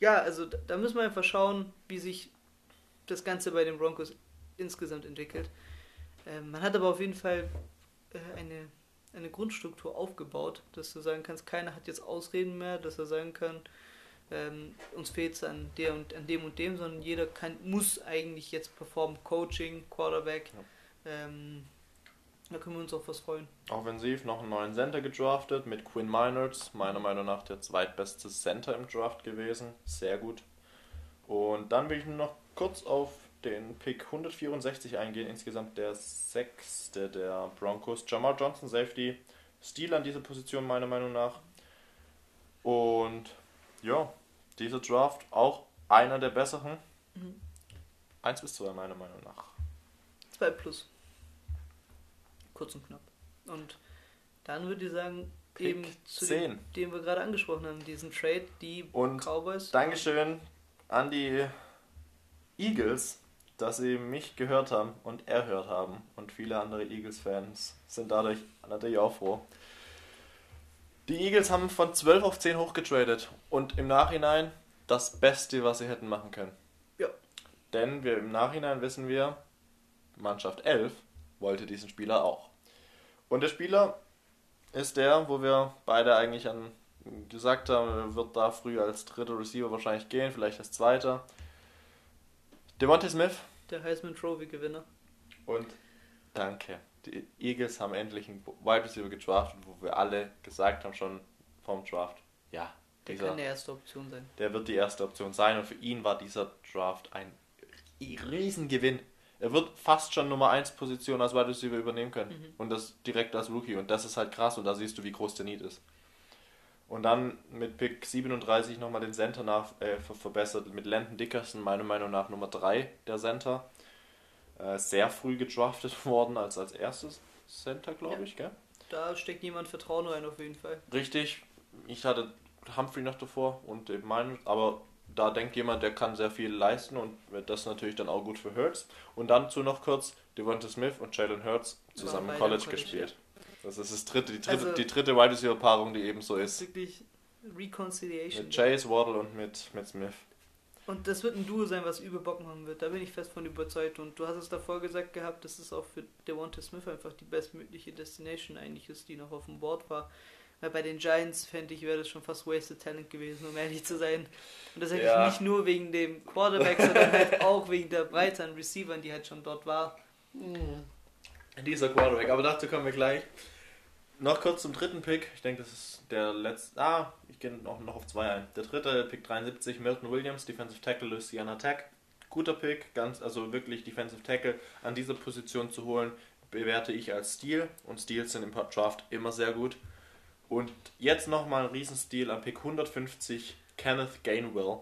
ja, also da, da müssen wir einfach schauen, wie sich das Ganze bei den Broncos insgesamt entwickelt. Ähm, man hat aber auf jeden Fall äh, eine, eine Grundstruktur aufgebaut, dass du sagen kannst, keiner hat jetzt Ausreden mehr, dass er sagen kann, ähm, uns fehlt es an der und an dem und dem, sondern jeder kann, muss eigentlich jetzt performen, Coaching, Quarterback. Ähm, da können wir uns auf was freuen. Offensiv noch einen neuen Center gedraftet mit Quinn Minards, meiner Meinung nach der zweitbeste Center im Draft gewesen. Sehr gut. Und dann will ich nur noch kurz auf den Pick 164 eingehen, insgesamt der sechste der Broncos. Jamal Johnson, Safety, Stil an dieser Position meiner Meinung nach. Und ja, dieser Draft auch einer der besseren. Mhm. 1 bis 2 meiner Meinung nach. 2 plus. Kurz und knapp. Und dann würde ich sagen, Pick eben zu dem, 10. den wir gerade angesprochen haben, diesen Trade, die Und Cowboys. Dankeschön an die Eagles, dass sie mich gehört haben und erhört haben. Und viele andere Eagles-Fans sind dadurch natürlich auch froh. Die Eagles haben von 12 auf 10 hochgetradet und im Nachhinein das Beste, was sie hätten machen können. Ja. Denn wir im Nachhinein wissen wir, Mannschaft 11 wollte diesen Spieler auch. Und der Spieler ist der, wo wir beide eigentlich an gesagt haben, er wird da früh als dritter Receiver wahrscheinlich gehen, vielleicht als zweiter. Devontae Smith. Der Heisman Trophy Gewinner. Und danke. Die Eagles haben endlich einen Wide Receiver gedraftet, wo wir alle gesagt haben schon vom Draft, ja, Der dieser, kann die erste Option sein. der wird die erste Option sein und für ihn war dieser Draft ein Riesengewinn. Er wird fast schon Nummer 1 Position als Wide Receiver übernehmen können und das direkt als Rookie und das ist halt krass und da siehst du, wie groß der Need ist. Und dann mit Pick 37 nochmal den Center nach, äh, ver verbessert mit Landon Dickerson, meiner Meinung nach Nummer 3 der Center. Äh, sehr früh gedraftet [laughs] worden als als erstes Center, glaube Ja. ich, gell? Da steckt jemand Vertrauen rein auf jeden Fall. Richtig, ich hatte Humphrey noch davor und eben meinen, aber da denkt jemand, der kann sehr viel leisten und das ist natürlich dann auch gut für Hurts. Und dann zu noch kurz Devonta Smith und Jalen Hurts zusammen im College College, gespielt. Das ist das dritte, die dritte, Also- die dritte Wide Receiver Paarung, die eben so Das ist wirklich Reconciliation. Mit Chase, Waddle und mit, mit Smith. Und das wird ein Duo sein, was übel Bock machen wird. Da bin ich fest von überzeugt. Und du hast es davor gesagt gehabt, dass es auch für Devonta Smith einfach die bestmögliche Destination eigentlich ist, die noch auf dem Board war. Weil bei den Giants fände ich, wäre das schon fast wasted talent gewesen, um ehrlich zu sein. Und das eigentlich Ja. nicht nur wegen dem Quarterback, sondern halt [laughs] auch wegen der Breite an Receivern, die halt schon dort war. Dieser Quarterback, aber dazu kommen wir gleich. Noch kurz zum dritten Pick. Ich denke, das ist der letzte. Ah, ich gehe auch noch auf zwei ein. Der dritte, Pick 73, Milton Williams, Defensive Tackle, Louisiana Tech. Guter Pick, ganz, also wirklich Defensive Tackle an dieser Position zu holen, bewerte ich als Stil. Und Steals sind im Draft immer sehr gut. Und jetzt nochmal ein Riesenstil am Pick 150, Kenneth Gainwell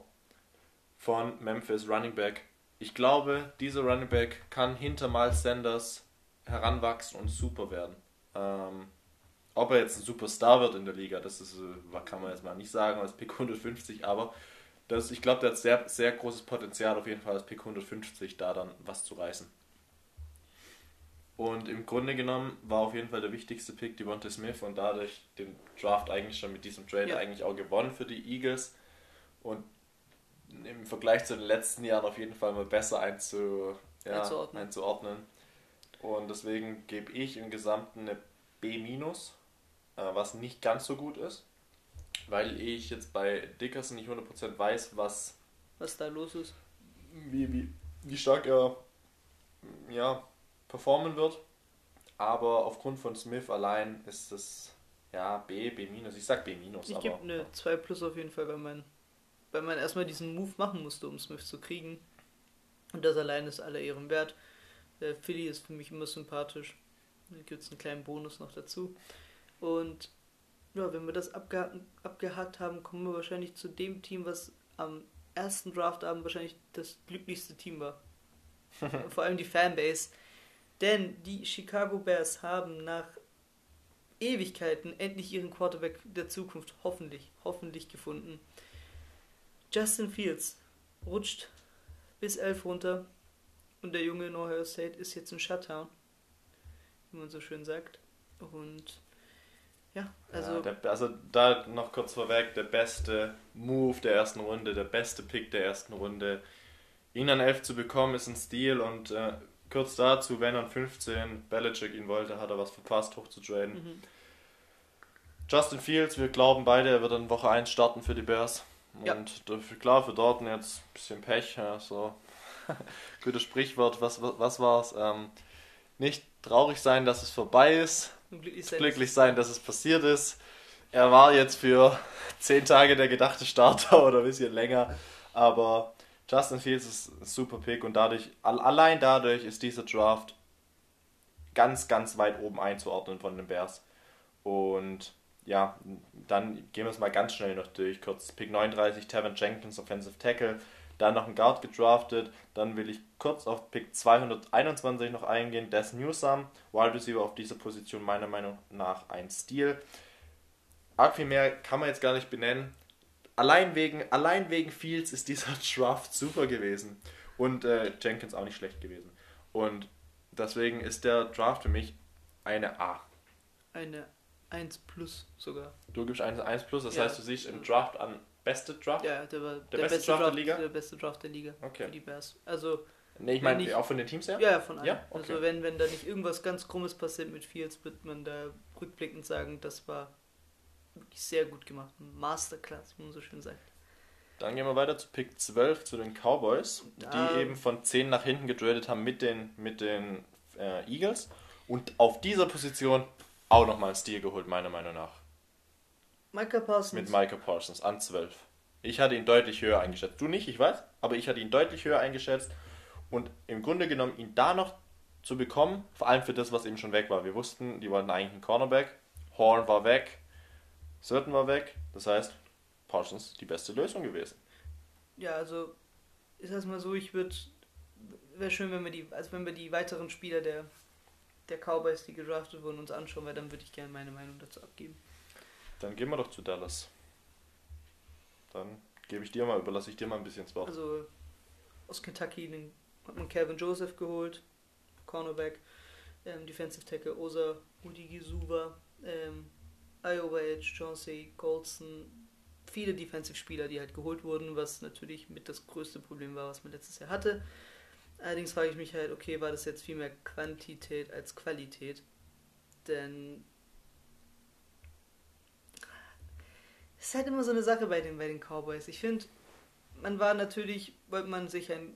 von Memphis Running Back. Ich glaube, dieser Running Back kann hinter Miles Sanders heranwachsen und super werden. Ähm, ob er jetzt ein Superstar wird in der Liga, das ist, äh, kann man jetzt mal nicht sagen als Pick 150, aber das, ich glaube, der hat sehr, sehr großes Potenzial auf jeden Fall als Pick 150 da dann was zu reißen. Und im Grunde genommen war auf jeden Fall der wichtigste Pick Devonta Smith und dadurch den Draft eigentlich schon mit diesem Trade Ja. eigentlich auch gewonnen für die Eagles und im Vergleich zu den letzten Jahren auf jeden Fall mal besser einzu, ja, Einzuordnen. einzuordnen. Und deswegen gebe ich im Gesamten eine B-, was nicht ganz so gut ist, weil ich jetzt bei Dickerson nicht 100% weiß, was Was da los ist. wie, wie, wie stark er ja, performen wird. Aber aufgrund von Smith allein ist es ja B, B-. Ich sag B-, Ich gebe eine 2 Plus auf jeden Fall, weil man, weil man erstmal diesen Move machen musste, um Smith zu kriegen. Und das allein ist aller Ehren wert. Der Philly ist für mich immer sympathisch. Da gibt es einen kleinen Bonus noch dazu. Und ja, wenn wir das abgehakt, haben, kommen wir wahrscheinlich zu dem Team, was am ersten Draftabend wahrscheinlich das glücklichste Team war. [laughs] Vor allem die Fanbase. Denn die Chicago Bears haben nach Ewigkeiten endlich ihren Quarterback der Zukunft hoffentlich, hoffentlich gefunden. Justin Fields rutscht bis 11 runter und der junge in Ohio State ist jetzt ein Shutdown, wie man so schön sagt. Und ja, also ja, der, also da noch kurz vorweg, der beste Move der ersten Runde, der beste Pick der ersten Runde. Ihn an 11 zu bekommen, ist ein Stil und äh, kurz dazu, wenn an 15 Belichick ihn wollte, hat er was verpasst, hoch zu traden. mhm. Justin Fields, wir glauben beide, er wird in Woche 1 starten für die Bears. Ja. Und dafür, klar, für Dortmund jetzt ein bisschen Pech, ja, so. [laughs] Gutes Sprichwort, was, was, was war's? Ähm, nicht traurig sein, dass es vorbei ist, glücklich sein. glücklich sein, dass es passiert ist. Er war jetzt für [laughs] 10 Tage der gedachte Starter oder ein bisschen länger, aber Justin Fields ist ein super Pick und dadurch, al- allein dadurch ist dieser Draft ganz, ganz weit oben einzuordnen von den Bears. Und ja, dann gehen wir es mal ganz schnell noch durch. Kurz Pick 39, Tevin Jenkins, Offensive Tackle. Dann noch ein Guard gedraftet. Dann will ich kurz auf Pick 221 noch eingehen. Des Newsome, Wide Receiver auf dieser Position meiner Meinung nach ein Stil. Arg viel mehr kann man jetzt gar nicht benennen. Allein wegen, allein wegen Fields ist dieser [laughs] Draft super gewesen. Und äh, Jenkins auch nicht schlecht gewesen. Und deswegen ist der Draft für mich eine A. Eine 1 plus sogar. Du gibst 1, 1 plus, das Ja. heißt, du siehst im Draft an beste Draft. Ja, der war Der beste Draft der Liga? Der beste Draft der Liga Okay. für die Bears. Also Nee, ich meine auch von den Teams her? Ja, ja, von allen. Ja? Okay. Also wenn, wenn da nicht irgendwas ganz Krummes passiert mit Fields, wird man da rückblickend sagen, das war wirklich sehr gut gemacht. Masterclass, wie man so schön sagt. Dann gehen wir weiter zu Pick 12, zu den Cowboys, Da- die eben von 10 nach hinten getradet haben mit den, mit den äh, Eagles. Und auf dieser Position auch nochmal einen Stil geholt, meiner Meinung nach. Micah Parsons. Mit Micah Parsons an 12. Ich hatte ihn deutlich höher eingeschätzt. Du nicht, ich weiß, aber ich hatte ihn deutlich höher eingeschätzt. Und im Grunde genommen, ihn da noch zu bekommen, vor allem für das, was eben schon weg war. Wir wussten, die wollten eigentlich einen Cornerback. Horn war weg. Certain war weg. Das heißt, Parsons die beste Lösung gewesen. Ja, also ist das mal so, ich würde wäre schön, wenn wir die also wenn wir die weiteren Spieler der der Cowboys, die gedraftet wurden, uns anschauen, weil dann würde ich gerne meine Meinung dazu abgeben. Dann gehen wir doch zu Dallas. Dann gebe ich dir mal, überlasse ich dir mal ein bisschen das Wort. Also aus Kentucky den, hat man Kevin Joseph geholt, Cornerback, ähm, Defensive Tackle Osa Udigisuva, ähm, Iowa Edge, Chauncey Golson, viele Defensive Spieler, die halt geholt wurden, was natürlich mit das größte Problem war, was man letztes Jahr hatte. Allerdings frage ich mich halt, okay, war das jetzt viel mehr Quantität als Qualität? Denn es ist halt immer so eine Sache bei den, bei den Cowboys. Ich finde, man war natürlich, wollte man sich ein.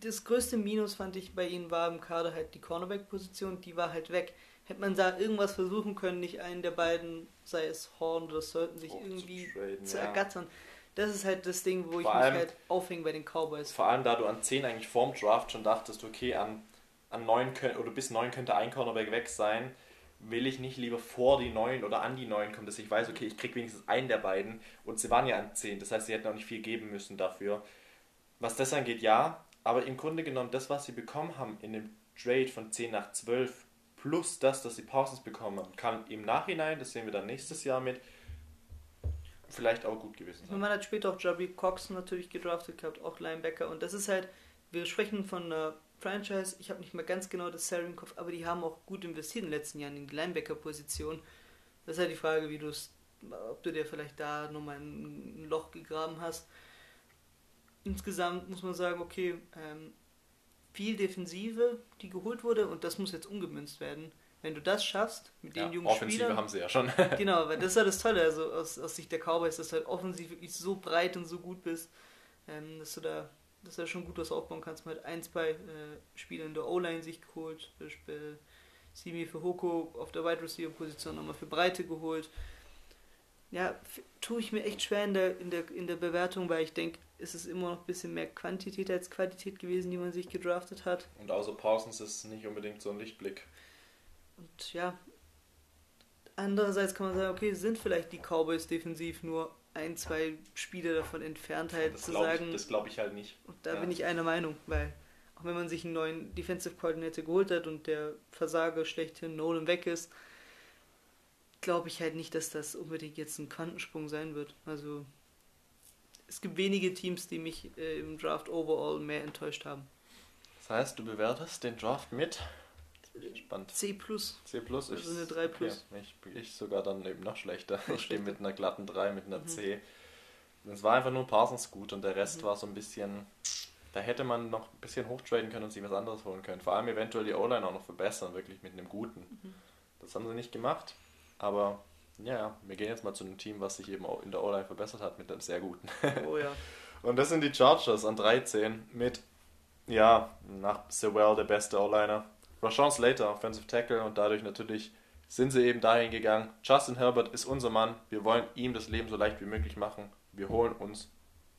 Das größte Minus fand ich bei ihnen war im Kader halt die Cornerback-Position, die war halt weg. Hätte man da irgendwas versuchen können, nicht einen der beiden, sei es Horn oder Sollten, sich Oh, zu irgendwie traden, zu ja. ergattern. Das ist halt das Ding, wo ich Vor mich allem- halt aufhänge bei den Cowboys. Vor allem, da du an 10 eigentlich vorm Draft schon dachtest, okay, an, an 9 könnt, oder bis 9 könnte ein Cornerback weg sein, will ich nicht lieber vor die 9 oder an die 9 kommen, dass ich weiß, okay, ich krieg wenigstens einen der beiden und sie waren ja an 10, das heißt, sie hätten auch nicht viel geben müssen dafür. Was das angeht, ja, aber im Grunde genommen, das, was sie bekommen haben in dem Trade von 10 nach 12, plus das, dass sie Pauses bekommen haben, kann im Nachhinein, das sehen wir dann nächstes Jahr mit, vielleicht auch gut gewesen sein. Man hat später auch Jaby Cox natürlich gedraftet gehabt, auch Linebacker. Und das ist halt, wir sprechen von einer Franchise, ich habe nicht mehr ganz genau das Salary im Kopf, aber die haben auch gut investiert in den letzten Jahren in die Linebacker-Position. Das ist halt die Frage, wie du es, ob du dir vielleicht da nochmal ein Loch gegraben hast. Insgesamt muss man sagen, okay, ähm, viel Defensive, die geholt wurde und das muss jetzt umgemünzt werden. Wenn du das schaffst, mit den Ja, jungen Offensive Spielern, haben sie ja schon. [laughs] [laughs] Genau, weil das ist ja das Tolle, also aus, aus Sicht der Cowboys, dass du halt offensiv wirklich so breit und so gut bist, ähm, dass du da dass du da schon gut was aufbauen kannst. Man hat ein, zwei äh, Spieler in der O-Line sich geholt, zum Beispiel Simi für Hoko auf der Wide Receiver Position nochmal für Breite geholt. Ja, tue ich mir echt schwer in der, in der, in der Bewertung, weil ich denke, es ist immer noch ein bisschen mehr Quantität als Qualität gewesen, die man sich gedraftet hat. Und außer Parsons ist nicht unbedingt so ein Lichtblick. Und ja, andererseits kann man sagen, okay, sind vielleicht die Cowboys defensiv nur ein, zwei Spiele davon entfernt, halt Das zu glaube sagen, ich, das glaub ich halt nicht. und da ja. bin ich einer Meinung, weil auch wenn man sich einen neuen Defensive Coordinator geholt hat und der Versager schlechthin Nolan weg ist, glaube ich halt nicht, dass das unbedingt jetzt ein Quantensprung sein wird. Also es gibt wenige Teams, die mich äh, im Draft overall mehr enttäuscht haben. Das heißt, du bewertest den Draft mit. Spannend. C plus. C plus Also eine 3 plus. Okay, ich, ich sogar dann eben noch schlechter. [laughs] Ich stehe mit einer glatten 3, mit einer Mhm. C. Es war einfach nur Parsons gut und der Rest Mhm. war so ein bisschen. Da hätte man noch ein bisschen hochtraden können und sich was anderes holen können. Vor allem eventuell die O-Line auch noch verbessern, wirklich mit einem guten. Mhm. Das haben sie nicht gemacht. Aber ja, wir gehen jetzt mal zu einem Team, was sich eben auch in der O-Line verbessert hat, mit einem sehr guten. Oh ja. [laughs] Und das sind die Chargers an 13 mit, ja, nach Sewell der beste O-Liner. Rashawn Slater, Offensive Tackle und dadurch natürlich sind sie eben dahin gegangen. Justin Herbert ist unser Mann. Wir wollen ihm das Leben so leicht wie möglich machen. Wir holen uns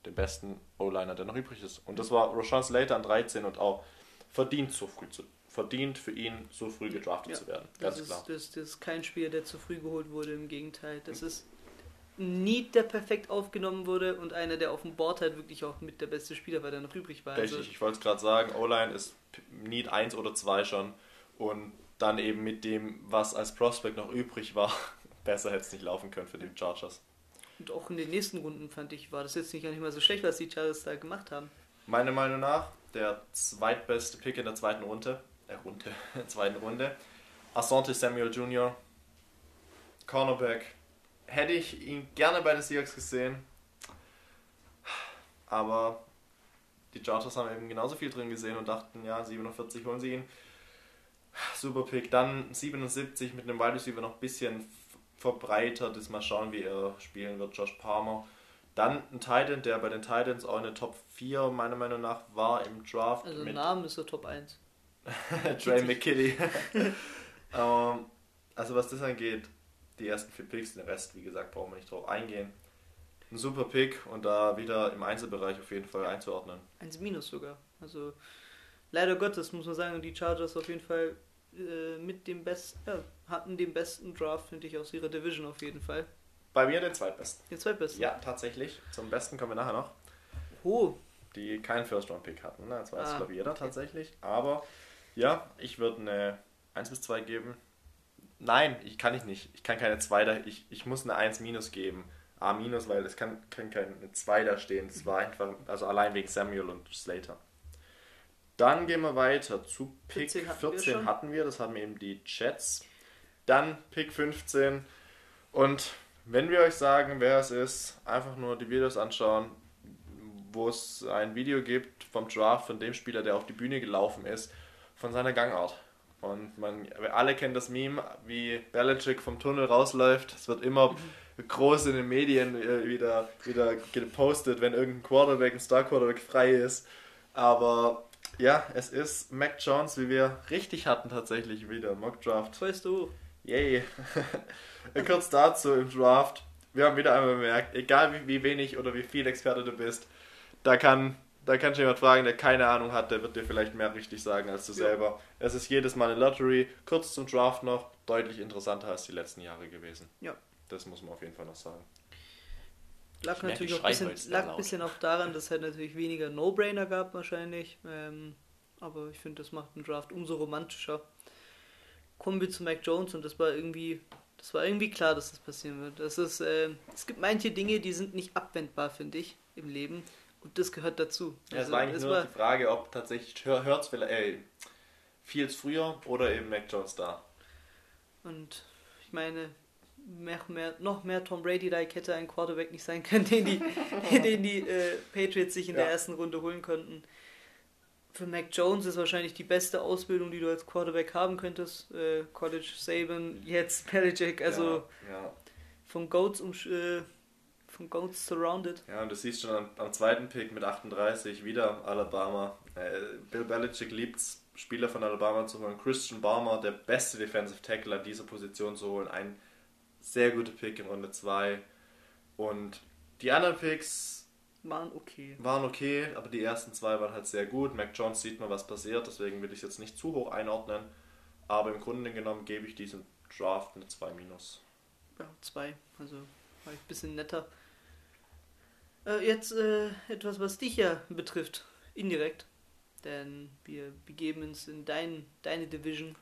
den besten O-Liner, der noch übrig ist. Und das war Rashawn Slater an 13 und auch verdient so früh zu, verdient für ihn so früh gedraftet Ja, zu werden. Das Ganz ist, klar. Das, das ist kein Spieler, der zu früh geholt wurde, im Gegenteil. Das ist ein Need, der perfekt aufgenommen wurde und einer, der auf dem Board halt wirklich auch mit der beste Spieler war, der noch übrig war. Also, Richtig, ich wollte es gerade sagen, O-Line ist Need 1 oder 2 schon und dann eben mit dem, was als Prospect noch übrig war, [laughs] besser hätte es nicht laufen können für die Chargers. und auch in den nächsten Runden fand ich, war das jetzt nicht nicht mal so schlecht, was die Chargers da gemacht haben. Meiner Meinung nach der zweitbeste Pick in der zweiten Runde, äh Runde, [laughs] zweiten Runde, Asante Samuel Jr., Cornerback. Hätte ich ihn gerne bei den Seahawks gesehen, aber die Chargers haben eben genauso viel drin gesehen und dachten, ja, 47 holen sie ihn. Super Pick. Dann 77 mit einem Wide Receiver noch ein bisschen verbreitert. Jetzt mal schauen, wie er spielen wird. Josh Palmer. Dann ein Titan, der bei den Titans auch eine Top 4 meiner Meinung nach war im Draft. Also mit Namen ist er Top 1. [laughs] Trey McKitty. [laughs] ähm, also was das angeht, die ersten vier Picks, den Rest, wie gesagt, brauchen wir nicht drauf eingehen. Ein super Pick und da wieder im Einzelbereich auf jeden Fall einzuordnen. 1 Minus sogar. Also leider Gottes muss man sagen, die Chargers auf jeden Fall äh, mit dem besten, ja, hatten den besten Draft, finde ich, aus ihrer Division auf jeden Fall. Bei mir den zweitbesten. Den zweitbesten. Ja, tatsächlich. Zum besten kommen wir nachher noch. Oh, Die keinen First-Round-Pick hatten. Ne? Das weiß, Ah, glaube ich, jeder okay. tatsächlich. Aber ja, ich würde eine 1 bis 2 geben. Nein, ich kann ich nicht. Ich kann keine 2 da. Ich, ich muss eine 1 minus geben. A minus, weil es kann, kann keine 2 da stehen. Das war einfach, also allein wegen Samuel und Slater. Dann gehen wir weiter zu Pick 14 14, hatten wir schon. hatten wir. Das haben eben die Jets. Dann Pick 15. Und wenn wir euch sagen, wer es ist, einfach nur die Videos anschauen, wo es ein Video gibt vom Draft von dem Spieler, der auf die Bühne gelaufen ist, von seiner Gangart. Und man, wir alle kennen das Meme, wie Belichick vom Tunnel rausläuft. Es wird immer groß in den Medien äh, wieder, wieder gepostet, wenn irgendein Quarterback, ein Star Quarterback frei ist. Aber ja, es ist Mac Jones, wie wir richtig hatten tatsächlich wieder Mock Draft. weißt du. Yay. [laughs] Kurz dazu im Draft. Wir haben wieder einmal bemerkt, egal wie, wie wenig oder wie viel Experte du bist, da kann, da kann schon jemand fragen, der keine Ahnung hat, der wird dir vielleicht mehr richtig sagen als du Ja. selber. Es ist jedes Mal eine Lottery. Kurz zum Draft noch, deutlich interessanter als die letzten Jahre gewesen. Ja. Das muss man auf jeden Fall noch sagen. Lag Ich natürlich ich auch bisschen, lag ein bisschen auch daran, dass es halt natürlich weniger No-Brainer gab wahrscheinlich. Ähm, aber ich finde, das macht den Draft umso romantischer. Kommen wir zu Mac Jones und das war irgendwie, das war irgendwie klar, dass das passieren wird. Das ist, äh, es gibt manche Dinge, die sind nicht abwendbar, finde ich, im Leben. Und das gehört dazu. Ja, es Also, war eigentlich es nur war- die Frage, ob tatsächlich Hurts vielleicht, ey, Fields früher oder eben Mac Jones da. Und ich meine, mehr, mehr, noch mehr Tom Brady-like hätte ein Quarterback nicht sein können, [laughs] den die, [laughs] den die äh, Patriots sich in der Ja. ersten Runde holen konnten. Für Mac Jones ist wahrscheinlich die beste Ausbildung, die du als Quarterback haben könntest. Äh, College Saban, jetzt Belichick, also Ja, ja. von Goats um, äh, von Goats surrounded. Ja, und du siehst schon am, am zweiten Pick mit 38 wieder Alabama. Äh, Bill Belichick liebt es, Spieler von Alabama zu holen. Christian Barmer, der beste Defensive Tackle an dieser Position zu holen. Ein sehr guter Pick in Runde 2. Und die anderen Picks Waren okay. waren okay, aber die ersten zwei waren halt sehr gut. Mac Jones sieht man, was passiert, deswegen will ich es jetzt nicht zu hoch einordnen. Aber im Grunde genommen gebe ich diesem Draft eine 2 minus. Ja, zwei. Also war ich ein bisschen netter. Äh, jetzt äh, etwas, was dich ja betrifft. Indirekt. Denn wir begeben uns in dein, deine Division.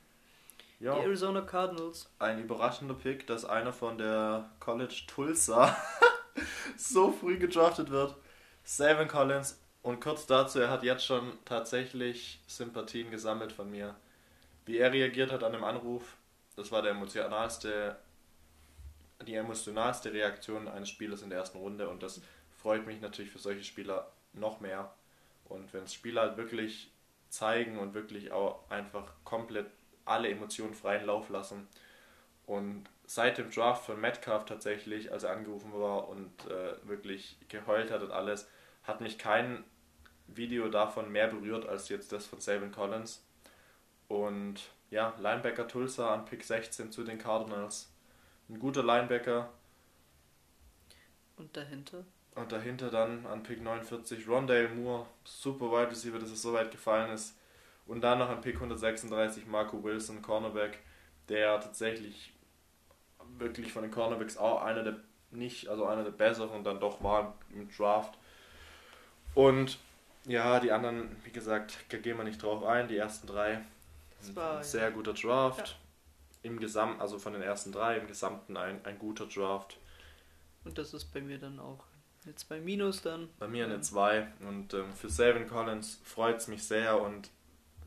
Ja. Die Arizona Cardinals. ein überraschender Pick, dass einer von der College Tulsa [laughs] so früh gedraftet wird. Savin Collins. Und kurz dazu, er hat jetzt schon tatsächlich Sympathien gesammelt von mir. Wie er reagiert hat an dem Anruf, das war der emotionalste, die emotionalste Reaktion eines Spielers in der ersten Runde. Und das freut mich natürlich für solche Spieler noch mehr. Und wenn Spieler halt wirklich zeigen und wirklich auch einfach komplett alle Emotionen freien Lauf lassen. Und seit dem Draft von Metcalf tatsächlich, als er angerufen war und äh, wirklich geheult hat und alles, hat mich kein Video davon mehr berührt als jetzt das von Savin Collins. Und ja, Linebacker Tulsa an Pick 16 zu den Cardinals. Ein guter Linebacker. Und dahinter. Und dahinter dann an Pick 49 Rondale Moore, super Wide Receiver, dass es so weit gefallen ist. Und dann noch an Pick 136 Marco Wilson, Cornerback, der tatsächlich wirklich von den Cornerbacks auch einer der nicht, also einer der besseren dann doch war im Draft. Und ja, die anderen, wie gesagt, da gehen wir nicht drauf ein, die ersten drei. War, sehr guter Draft. Im Gesamt, also von den ersten drei, im Gesamten ein, ein guter Draft. Und das ist bei mir dann auch eine 2 Minus dann. Bei mir eine Ähm, 2 und ähm, für Savin Collins freut es mich sehr und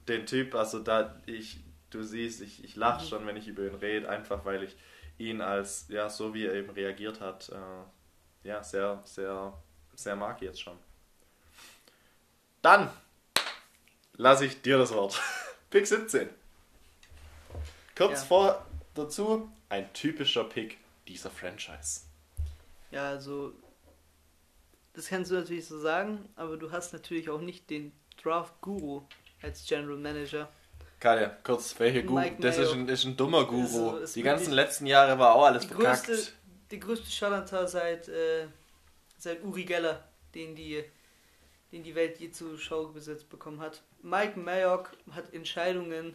den Typ, also da ich, du siehst, ich, ich lache Mhm. schon, wenn ich über ihn rede, einfach weil ich ihn als, ja, so wie er eben reagiert hat, äh, ja, sehr, sehr, sehr mag jetzt schon. Dann lasse ich dir das Wort. [laughs] Pick 17. Kurz Ja. vor dazu ein typischer Pick dieser Franchise. Ja, also, das kannst du natürlich so sagen, aber du hast natürlich auch nicht den Draft-Guru als General Manager. Katja, kurz, welche Guru? Mike Das ist ein, ist ein dummer Guru. Also, ist Die ganzen letzten Jahre war auch alles Die verkackt. größte, die größte Charlatan seit, äh, seit Uri Geller, den die, den die Welt je zur Schau gesetzt bekommen hat. Mike Mayock hat Entscheidungen,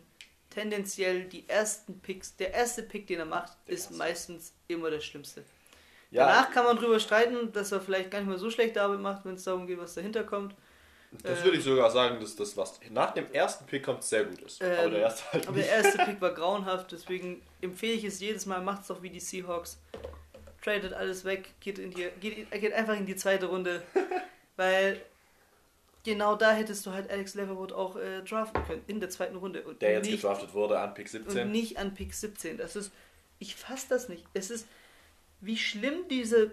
tendenziell die ersten Picks, der erste Pick, den er macht, ist meistens immer der schlimmste. Ja, Danach kann man drüber streiten, dass er vielleicht gar nicht mal so schlechte Arbeit macht, wenn es darum geht, was dahinter kommt. das ähm, würde ich sogar sagen, dass das, was nach dem ersten Pick kommt, sehr gut ist. aber Ähm, der erste halt Aber nicht. der erste [laughs] Pick war grauenhaft, deswegen empfehle ich es jedes Mal, macht es doch wie die Seahawks. Tradet alles weg, geht, in die, geht, geht einfach in die zweite Runde. [laughs] weil genau da hättest du halt Alex Leverwood auch äh, draften können, in der zweiten Runde. Und Der jetzt nicht, gedraftet wurde an Pick und 17. nicht an Pick 17. Das ist, ich fasse das nicht. Es ist, wie schlimm diese,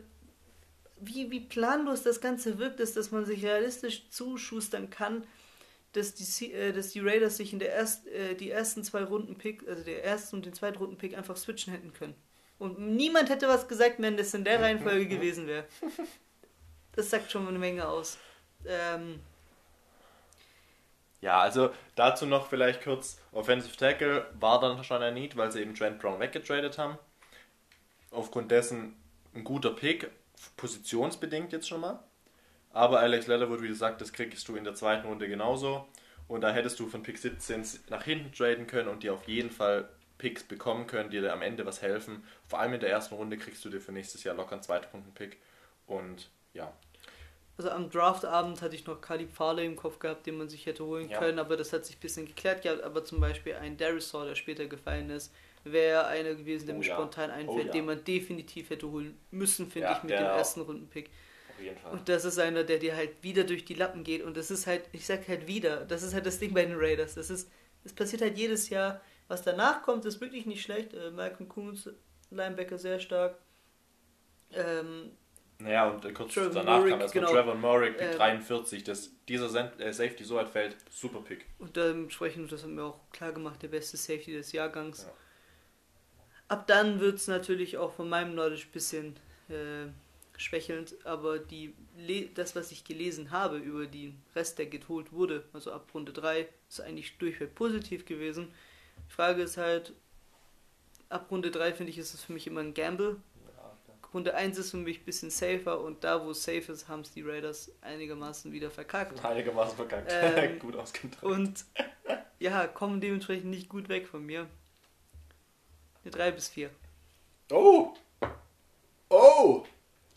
wie, wie planlos das Ganze wirkt, ist, dass man sich realistisch zuschustern kann, dass die, äh, dass die Raiders sich in der erst, äh, die ersten zwei Runden Pick, also der ersten und den zweiten Runden Pick einfach switchen hätten können. Und niemand hätte was gesagt, wenn das in der Reihenfolge gewesen wäre. Das sagt schon eine Menge aus. Ähm, Ja, also dazu noch vielleicht kurz, Offensive Tackle war dann schon ein Need, weil sie eben Trent Brown weggetradet haben. Aufgrund dessen ein guter Pick, positionsbedingt jetzt schon mal. Aber Alex Leatherwood, wie gesagt, das kriegst du in der zweiten Runde genauso. Und da hättest du von Pick 17 nach hinten traden können und dir auf jeden Fall Picks bekommen können, die dir am Ende was helfen. Vor allem in der ersten Runde kriegst du dir für nächstes Jahr locker einen Zweitrunden-Pick. Und ja, Also am Draftabend hatte ich noch Khalib Farley im Kopf gehabt, den man sich hätte holen Ja. können, aber das hat sich ein bisschen geklärt gehabt. Aber zum Beispiel ein Darisaw, der später gefallen ist, wäre einer gewesen, der Oh mir ja. spontan einfällt, Oh ja. den man definitiv hätte holen müssen, finde Ja, ich, mit dem auch. ersten Rundenpick. auf jeden Fall. Und das ist einer, der dir halt wieder durch die Lappen geht. Und das ist halt, ich sag halt wieder, das ist halt das Ding bei den Raiders. Das ist, das passiert halt jedes Jahr. Was danach kommt, ist wirklich nicht schlecht. Äh, Malcolm Coons, Linebacker, sehr stark. Ähm, Naja, und äh, kurz Trevor danach Murray, kam erstmal genau. Trevor Murray, Pick Ähm, 43, dass dieser Sen äh, Safety so weit fällt, super Pick. Und dementsprechend, das haben wir auch klar gemacht, der beste Safety des Jahrgangs. Ja. Ab dann wird es natürlich auch von meinem Knowledge ein bisschen äh, schwächelnd, aber die, das, was ich gelesen habe über den Rest, der geholt wurde, also ab Runde 3, ist eigentlich durchweg positiv gewesen. Die Frage ist halt, ab Runde 3 finde ich, ist es für mich immer ein Gamble. Runde 1 ist für mich ein bisschen safer und da, wo es safe ist, haben es die Raiders einigermaßen wieder verkackt. Einigermaßen verkackt. Ähm, [laughs] Gut ausgedrückt. Und ja, kommen dementsprechend nicht gut weg von mir. Eine 3 bis 4. Oh! Oh!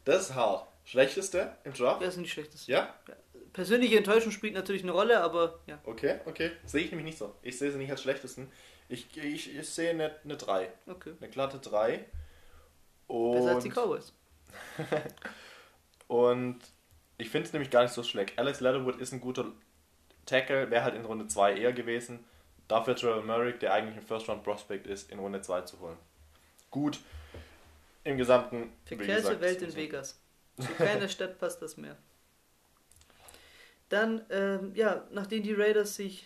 Das ist hart. Schlechteste im Draft? Ja, ist nicht schlechtes. Ja? Persönliche Enttäuschung spielt natürlich eine Rolle, aber ja. Okay, okay. Sehe ich nämlich nicht so. Ich sehe sie nicht als schlechtesten. Ich, ich, ich sehe eine, eine 3. Okay. Eine glatte 3. Besser als die Und, Cowboys. [laughs] und ich finde es nämlich gar nicht so schlecht. Alex Leatherwood ist ein guter Tackle, wäre halt in Runde 2 eher gewesen. Dafür Trevor Merrick, der eigentlich ein First-Round-Prospect ist, in Runde 2 zu holen. Gut. Im Gesamten. Verkehrte Welt in so- Vegas. [laughs] Zu keiner Stadt passt das mehr. Dann, ähm, ja, nachdem die Raiders sich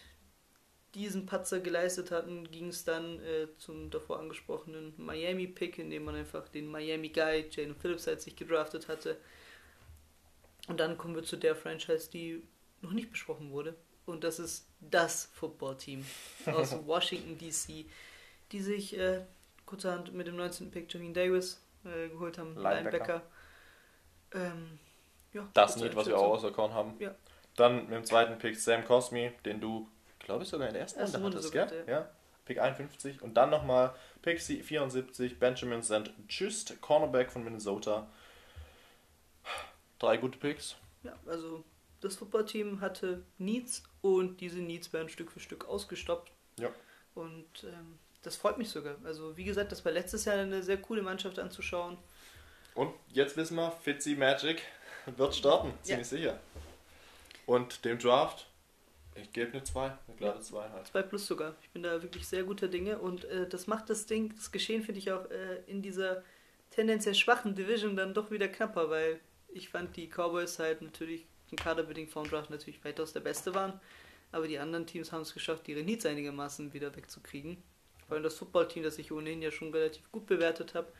diesen Patzer geleistet hatten, ging es dann äh, zum davor angesprochenen Miami-Pick, in dem man einfach den Miami-Guy, Jalen Phillips, als sich gedraftet hatte. Und dann kommen wir zu der Franchise, die noch nicht besprochen wurde. Und das ist das Football-Team aus [laughs] Washington, D.C., die sich äh, kurzerhand mit dem 19. Pick Jamin Davis äh, geholt haben. Linebacker. Linebacker. Ähm, ja, Das nicht, was wir auch auserkoren haben. Ja. Dann mit dem zweiten Pick Sam Cosmi, den du, glaube ich, sogar in der ersten Erste Runde hattest, gell? Ja. Pick 51. Und dann nochmal Pick 74, Benjamin St. Just, Cornerback von Minnesota. Drei gute Picks. Ja, also das Footballteam hatte Needs und diese Needs werden Stück für Stück ausgestoppt. Ja. Und ähm, das freut mich sogar. Also wie gesagt, das war letztes Jahr eine sehr coole Mannschaft anzuschauen. Und jetzt wissen wir, Fitzy Magic wird starten, ziemlich sicher. Und dem Draft, ich gebe eine 2, eine glatte 2 halt. 2 plus sogar. Ich bin da wirklich sehr guter Dinge und äh, das macht das Ding, das Geschehen finde ich auch äh, in dieser tendenziell schwachen Division dann doch wieder knapper, weil ich fand die Cowboys halt natürlich kaderbedingt vom Draft natürlich weitaus der Beste waren. Aber die anderen Teams haben es geschafft, ihre Needs einigermaßen wieder wegzukriegen. Vor allem das Footballteam, das ich ohnehin ja schon relativ gut bewertet habe.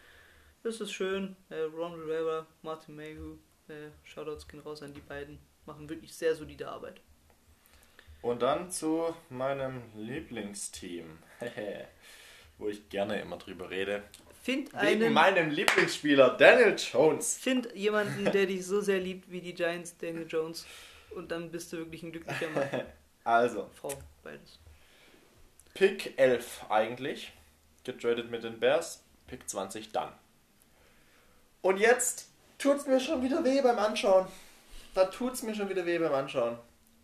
Das ist schön. Äh, Ron Rivera, Martin Mayhew, äh, Shoutouts gehen raus an die beiden. Machen wirklich sehr solide Arbeit. Und dann zu meinem Lieblingsteam, [laughs] wo ich gerne immer drüber rede. Find Wegen einen, meinem Lieblingsspieler Daniel Jones. find [laughs] jemanden, der dich so sehr liebt wie die Giants, Daniel Jones. Und dann bist du wirklich ein glücklicher Mann. [laughs] Also, Frau, beides. Pick 11 eigentlich, getradet mit den Bears, Pick 20 dann. Und jetzt tut's mir schon wieder weh beim Anschauen. Da tut's mir schon wieder weh beim Anschauen.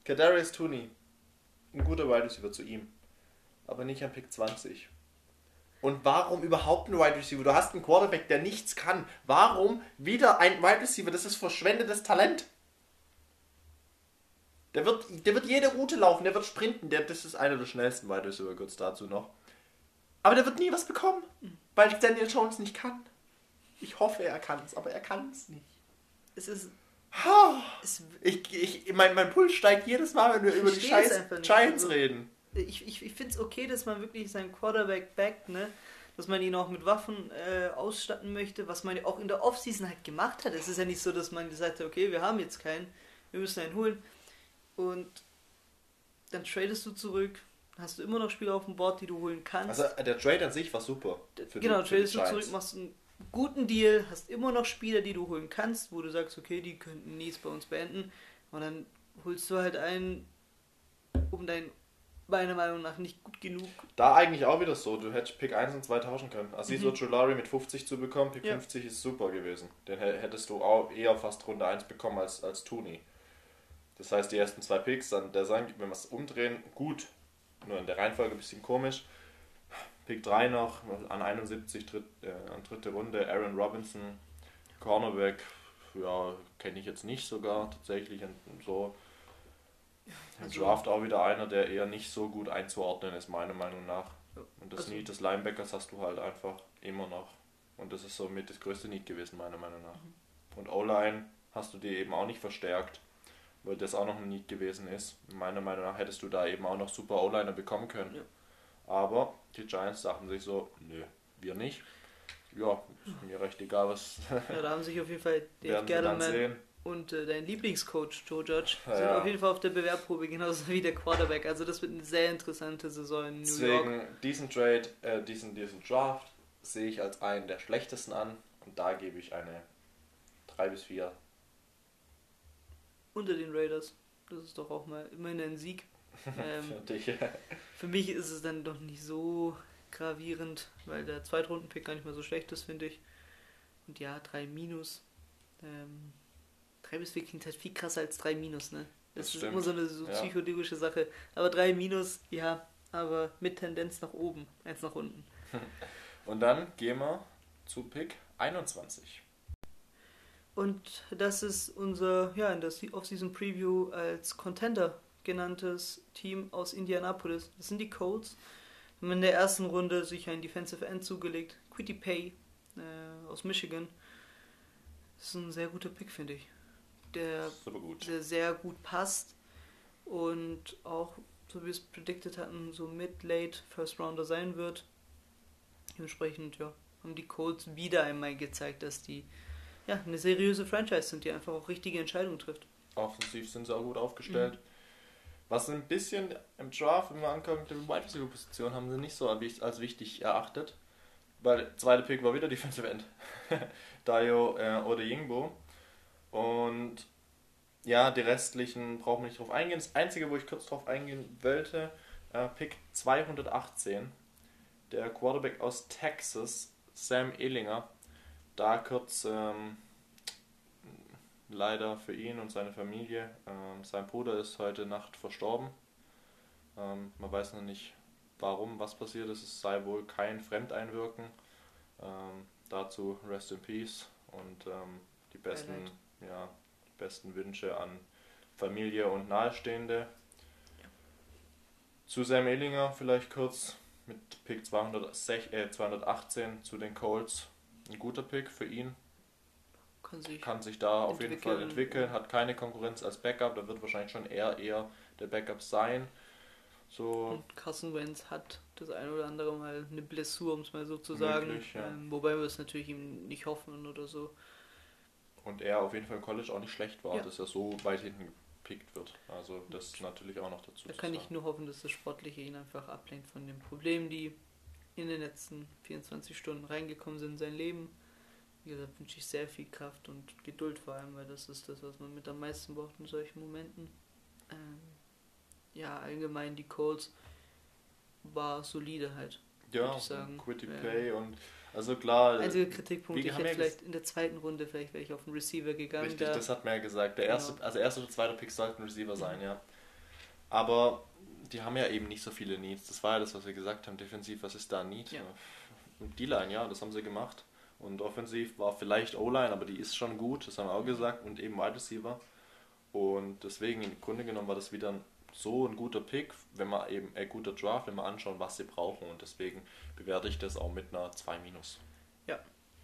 Kadarius Tooney, ein guter Wide Receiver zu ihm, aber nicht an Pick 20. Und warum überhaupt ein Wide Receiver? Du hast einen Quarterback, der nichts kann. Warum wieder ein Wide Receiver? Das ist verschwendetes Talent. Der wird, der wird jede Route laufen, der wird sprinten. Der, das ist einer der schnellsten Wide Receiver, kurz dazu noch. Aber der wird nie was bekommen, weil Daniel Jones nicht kann. Ich hoffe, er kann es, aber er kann es nicht. Es ist. Ich, ich, mein, mein Puls steigt jedes Mal, wenn wir über die scheiß. Giants Also- reden. Ich ich, ich finde es okay, dass man wirklich seinen Quarterback backt, ne? Dass man ihn auch mit Waffen äh, ausstatten möchte, was man ja auch in der Offseason halt gemacht hat. Es ist ja nicht so, dass man gesagt hat, okay, wir haben jetzt keinen, wir müssen einen holen. Und dann tradest du zurück, hast du immer noch Spieler auf dem Board, die du holen kannst. Also der Trade an sich war super. genau, die, tradest du zurück, machst einen guten Deal, hast immer noch Spieler, die du holen kannst, wo du sagst, okay, die könnten Needs bei uns beenden. Und dann holst du halt einen, um dein, meiner Meinung nach, nicht gut genug Da eigentlich auch wieder so. Du hättest Pick 1 und 2 tauschen können. Aziz Mhm. Ojulari mit 50 zu bekommen, Pick Ja. 50 ist super gewesen. Den hä- hättest du auch eher fast Runde 1 bekommen als, als Tooney. Das heißt, die ersten zwei Picks, dann der sein, wenn wir es umdrehen, gut. Nur in der Reihenfolge ein bisschen komisch. Pick 3 noch, an 71, dritt, äh, an dritte Runde, Aaron Robinson, Cornerback, ja, kenne ich jetzt nicht sogar tatsächlich. Und so. Im Also- Draft auch wieder einer, der eher nicht so gut einzuordnen ist, meiner Meinung nach. Und das also- Need des Linebackers hast du halt einfach immer noch. Und das ist somit das größte Need gewesen, meiner Meinung nach. Mhm. Und O-Line hast du dir eben auch nicht verstärkt, weil das auch noch ein Need gewesen ist. Meiner Meinung nach hättest du da eben auch noch super O-Liner bekommen können. Ja. Aber die Giants sagten sich so, nö, wir nicht. Ja, ist mir recht egal, was Ja, da haben sich auf jeden Fall [laughs] Dave Gettleman. Und äh, dein Lieblingscoach Joe Judge Ja, sind ja. auf jeden Fall auf der Bewerbprobe, genauso wie der Quarterback. Also das wird eine sehr interessante Saison in New York. Deswegen diesen Trade, äh, diesen, diesen Draft sehe ich als einen der schlechtesten an. Und da gebe ich eine 3 bis 4 Unter den Raiders. Das ist doch auch mal immerhin ein Sieg. [laughs] Ähm, für dich. für mich ist es dann doch nicht so gravierend, weil der Zweitrunden-Pick gar nicht mehr so schlecht ist, finde ich. Und ja, 3 Minus. Ähm, 3 bis 4 klingt halt viel krasser als 3 Minus, ne? Das, Das ist stimmt. immer so eine so Ja. psychologische Sache. Aber 3 Minus, ja, aber mit Tendenz nach oben, als nach unten. [laughs] Und dann gehen wir zu Pick 21. Und das ist unser, ja, in der Se- Off-Season Preview als Contender genanntes Team aus Indianapolis. Das sind die Colts. Haben in der ersten Runde sich ein Defensive End zugelegt. Quitty Pay äh, aus Michigan. Das ist ein sehr guter Pick, finde ich. Der gut. der sehr gut passt und auch, so wie wir es predicted hatten, so mid-late First Rounder sein wird. Dementsprechend, ja, haben die Colts wieder einmal gezeigt, dass die ja, eine seriöse Franchise sind, die einfach auch richtige Entscheidungen trifft. Offensiv sind sie auch gut aufgestellt. Was ein bisschen im Draft, wenn wir ankommen, die Wide Receiver Position haben sie nicht so als wichtig erachtet. Weil der zweite Pick war wieder Defensive End. [laughs] Dayo äh, oder Yingbo. Und ja, die restlichen brauchen wir nicht drauf eingehen. Das einzige, wo ich kurz drauf eingehen wollte, äh, Pick 218. Der Quarterback aus Texas, Sam Ehlinger. Da kurz ähm, leider für ihn und seine Familie. Ähm, sein Bruder ist heute Nacht verstorben. Ähm, man weiß noch nicht, warum, was passiert ist. Es sei wohl kein Fremdeinwirken. Ähm, dazu Rest in Peace und ähm, die besten, Beileid. Ja, besten Wünsche an Familie und Nahestehende. Zu Sam Ehlinger vielleicht kurz mit Pick 206, äh, 218 zu den Colts. Ein guter Pick für ihn. kann sich kann sich da auf jeden Fall Entwickeln. entwickeln, hat keine Konkurrenz als Backup, da wird wahrscheinlich schon eher eher der Backup sein. So, Und Carson Wentz hat das ein oder andere Mal eine Blessur, um es mal so zu sagen. Möglich, ja. ähm, wobei wir es natürlich ihm nicht hoffen oder so. Und er auf jeden Fall im College auch nicht schlecht war, Ja. dass er so weit hinten gepickt wird. Also das ist natürlich auch noch dazu Da kann ich sagen. nur hoffen, dass das Sportliche ihn einfach ablenkt von den Problemen, die in den letzten 24 Stunden reingekommen sind in sein Leben. Wie gesagt, wünsche ich sehr viel Kraft und Geduld vor allem, weil das ist das, was man mit am meisten braucht in solchen Momenten. Ähm, ja, allgemein die Colts war solide halt. Ja, ich. Quitty Ja. Play und also klar, Einziger Kritikpunkt, wir ich haben hätte vielleicht in der zweiten Runde, vielleicht wäre ich auf den Receiver gegangen. Richtig, da. das hat man ja gesagt. Der erste, Genau. also erster oder zweiter Pick sollten Receiver sein, ja. Aber die haben ja eben nicht so viele Needs. Das war ja das, was wir gesagt haben. Defensiv, was ist da ein Need? Ja. D-Line, ja, das haben sie gemacht. Und offensiv war vielleicht O-Line, aber die ist schon gut, das haben wir auch gesagt. Und eben Wide Receiver. Und deswegen, im Grunde genommen, war das wieder ein, so ein guter Pick, wenn man eben, ein guter Draft, wenn wir anschauen, was sie brauchen. Und deswegen bewerte ich das auch mit einer 2 minus.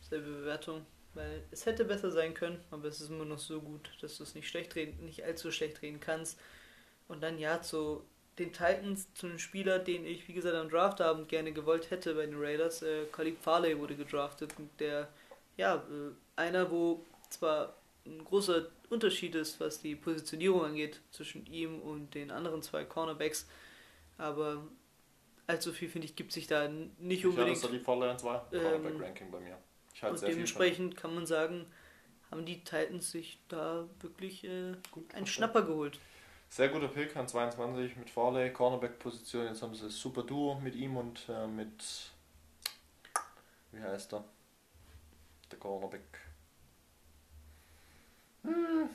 selbe Bewertung, weil es hätte besser sein können, aber es ist immer noch so gut, dass du es nicht schlecht reden, nicht allzu schlecht reden kannst. Und dann ja zu den Titans, zu einem Spieler, den ich wie gesagt am Draftabend gerne gewollt hätte bei den Raiders, äh, Khalid Farley wurde gedraftet, der ja äh, einer, wo zwar ein großer Unterschied ist, was die Positionierung angeht zwischen ihm und den anderen zwei Cornerbacks, aber allzu viel finde ich gibt sich da nicht Ja, unbedingt. das war die Vorlage 2 Ähm, Cornerback-Ranking bei mir. Ich halte Und sehr viel dementsprechend kann man sagen, haben die Titans sich da wirklich äh, Gut einen Schnapper geholt. Sehr guter Pick an 22 mit Farley, Cornerback-Position. Jetzt haben sie das super Duo mit ihm und äh, mit. Wie heißt er? Der Cornerback. Hm.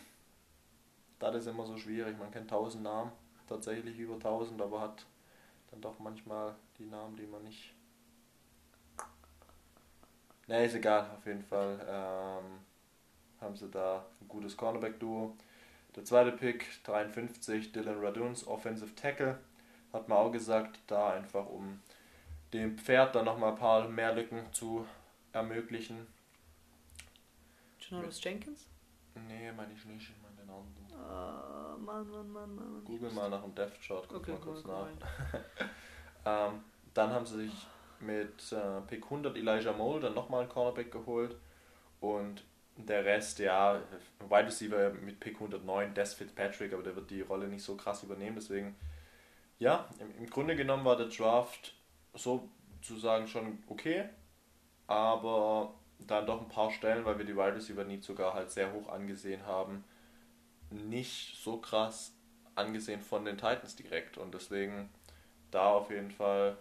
Das ist immer so schwierig. Man kennt tausend Namen, tatsächlich über tausend, aber hat dann doch manchmal die Namen, die man nicht. Ne, ist egal, auf jeden Fall. Ähm, haben sie da ein gutes Cornerback-Duo. Der zweite Pick, 53, Dylan Raduns, Offensive Tackle. Hat man auch gesagt, da einfach um dem Pferd dann nochmal ein paar mehr Lücken zu ermöglichen. Janoris Jenkins? Nee, meine ich nicht, ich meine den anderen. Ah, Mann, Mann, Mann, Mann. Google mal nach dem Depth Chart, guck Okay, mal kurz guck nach. [laughs] Ähm, dann haben sie sich mit äh, Pick 100 Elijah Mole dann nochmal einen Cornerback geholt. Und der Rest, ja, Wide Receiver mit Pick 109, Des Fitzpatrick, aber der wird die Rolle nicht so krass übernehmen. Deswegen, ja, im, im Grunde genommen war der Draft sozusagen schon okay, aber dann doch ein paar Stellen, weil wir die Wide Receiver Need sogar halt sehr hoch angesehen haben, nicht so krass angesehen von den Titans direkt. Und deswegen da auf jeden Fall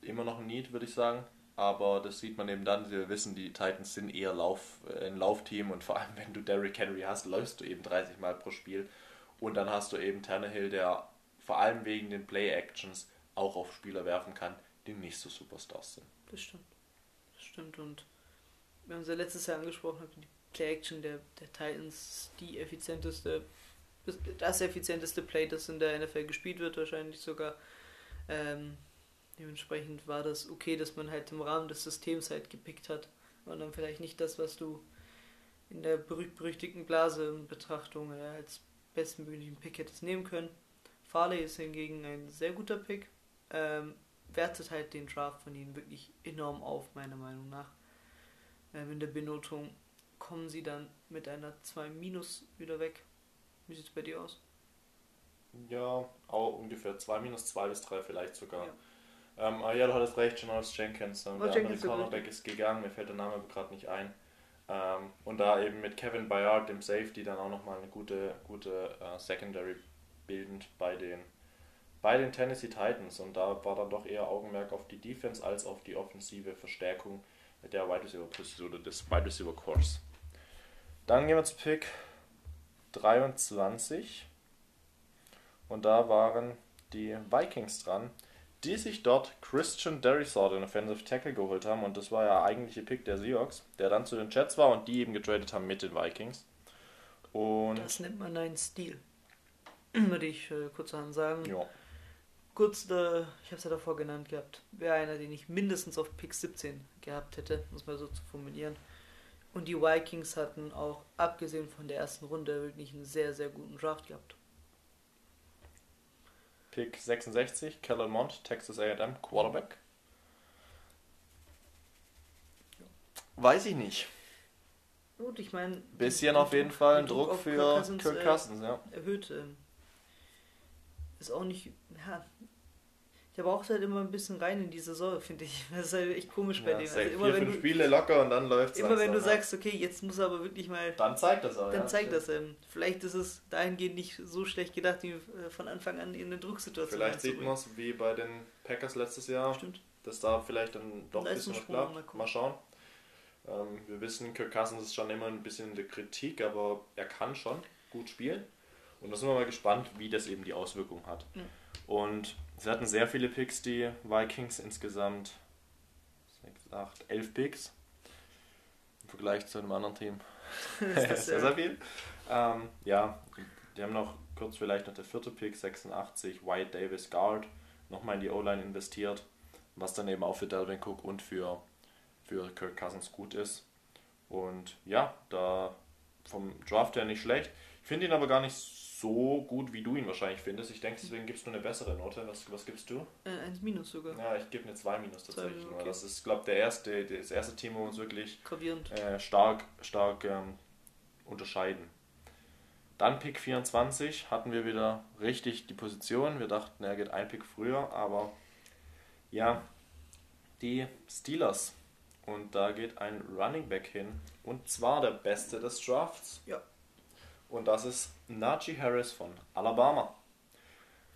immer noch ein Need, würde ich sagen. Aber das sieht man eben dann, wir wissen, die Titans sind eher Lauf, äh, ein Laufteam und vor allem, [laughs] wenn du Derrick Henry hast, läufst du eben 30 Mal pro Spiel. Und dann hast du eben Tannehill, der vor allem wegen den Play-Actions auch auf Spieler werfen kann, die nicht so Superstars sind. Das stimmt. Das stimmt. Und wir haben es ja letztes Jahr angesprochen, die Play-Action der, der Titans, die effizienteste, das, effizienteste Play, das in der NFL gespielt wird, wahrscheinlich sogar. Ähm, dementsprechend war das okay, dass man halt im Rahmen des Systems halt gepickt hat. Und dann vielleicht nicht das, was du in der berühmt-berüchtigten Blase in Betrachtung äh, als bestmöglichen Pick hättest nehmen können. Farley ist hingegen ein sehr guter Pick. Ähm, wertet halt den Draft von ihnen wirklich enorm auf, meiner Meinung nach. Ähm, in der Benotung kommen sie dann mit einer 2 minus wieder weg. Wie sieht es bei dir aus? Ja, auch ungefähr 2 minus 2 bis 3 vielleicht sogar. Ja. Ähm, aber ja, du hattest recht, Jonas Jenkins. Ähm, Oh, der Jenkins andere Cornerback ist gegangen, mir fällt der Name gerade nicht ein. Ähm, und da eben mit Kevin Bayard, dem Safety, dann auch nochmal eine gute, gute äh, Secondary bildend bei den, bei den Tennessee Titans. Und da war dann doch eher Augenmerk auf die Defense als auf die offensive Verstärkung der Wide Receiver Position oder des Wide Receiver Course. Dann gehen wir zu Pick 23. Und da waren die Vikings dran, die sich dort Christian Derisor, den Offensive Tackle, geholt haben. Und das war ja eigentliche Pick der Seahawks, der dann zu den Jets war und die eben getradet haben mit den Vikings. Und Das nennt man einen Stil. [clears throat] Würde ich äh, kurzerhand sagen. ja, Kurz, äh, ich habe es ja davor genannt gehabt, wäre einer, den ich mindestens auf Pick 17 gehabt hätte, muss man so zu formulieren. Und die Vikings hatten auch, abgesehen von der ersten Runde, wirklich einen sehr, sehr guten Draft gehabt. Pick 66, Kellen Mond, Texas A&M, Quarterback. Weiß ich nicht. Gut, ich meine. Bisschen auf jeden Druck- Fall ein Druck auf für Kirk Cousins, Kirk äh, Cousins, ja. erhöht. ähm, Ist auch nicht. Ja. Der braucht halt immer ein bisschen rein in die Saison, finde ich. Das ist halt echt komisch bei ja dem. Also immer vier, wenn, fünf du, Spiele locker und dann läuft's immer wenn du ja. sagst, okay, jetzt muss er aber wirklich mal. Dann zeigt das auch, Dann ja. zeigt das. Ähm, vielleicht ist es dahingehend nicht so schlecht gedacht, wie äh, von Anfang an in eine Drucksituation Vielleicht sieht man es wie bei den Packers letztes Jahr, Stimmt. dass da vielleicht dann doch ein bisschen was klappt. mal. Mal schauen. Ähm, wir wissen, Kirk Cousins ist schon immer ein bisschen in der Kritik, aber er kann schon gut spielen. Und da sind wir mal gespannt, wie das eben die Auswirkungen hat. Ja. Und sie hatten sehr viele Picks, die Vikings insgesamt 6, 8, 11 Picks. Im Vergleich zu einem anderen Team. [laughs] Das ist, [laughs] sehr, sehr viel. Ähm, ja, die haben noch kurz vielleicht noch der vierte Pick, 86, White Davis Guard, nochmal in die O-Line investiert, was dann eben auch für Delvin Cook und für, für Kirk Cousins gut ist. Und ja, da vom Draft her nicht schlecht. Ich finde ihn aber gar nicht so gut, wie du ihn wahrscheinlich findest. Ich denke, deswegen gibst du eine bessere Note. Was, was gibst du? Äh, 1 minus sogar. Ja, ich gebe eine 2 minus tatsächlich. Zwei, okay. Das ist, glaube der erste, das erste Team, wo wir uns wirklich Gravierend. äh, stark, stark ähm, unterscheiden. Dann Pick 24 hatten wir wieder richtig die Position. Wir dachten, er geht ein Pick früher, aber ja, die Steelers. Und da geht ein Running Back hin. Und zwar der beste des Drafts. Ja. Und das ist Najee Harris von Alabama.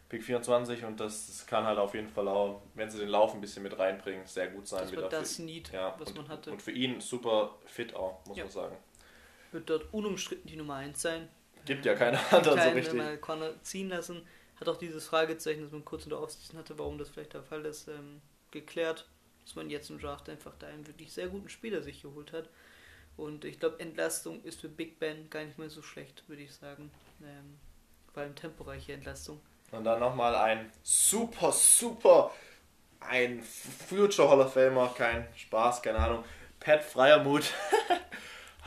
Pick 24 und das, das kann halt auf jeden Fall auch, wenn sie den Lauf ein bisschen mit reinbringen, sehr gut sein. Das für- das Need, ja, was und, man hatte. Und für ihn super fit auch, muss Ja. man sagen. Wird dort unumstritten die Nummer 1 sein. Gibt ja keine [laughs] anderen so richtig. mal Corner ziehen lassen. Hat auch dieses Fragezeichen, das man kurz in der Offseason hatte, warum das vielleicht der Fall ist, ähm, geklärt. Dass man jetzt im Draft einfach da einen wirklich sehr guten Spieler sich geholt hat. Und ich glaube, Entlastung ist für Big Ben gar nicht mehr so schlecht, würde ich sagen. Ähm, vor allem temporeiche Entlastung. Und dann nochmal ein super, super, ein Future Hall of Famer, kein Spaß, keine Ahnung. Pat Freiermuth. [laughs]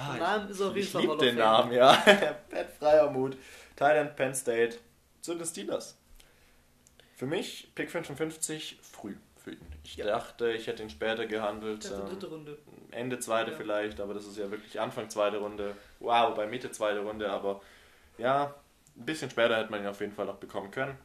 Ah, Der Name ist auf jeden ich Fall liebe Hall of den. Namen, ja. [laughs] Pat Freiermuth, Thailand, Penn State, zu den Steelers. Für mich Pick 55 früh. Ich Ja. dachte, ich hätte ihn später gehandelt. Das ist die ähm, dritte Runde. Ende zweite Ja. vielleicht, aber das ist ja wirklich Anfang zweite Runde. Wow, bei Mitte zweite Runde, aber ja, ein bisschen später hätte man ihn auf jeden Fall noch bekommen können.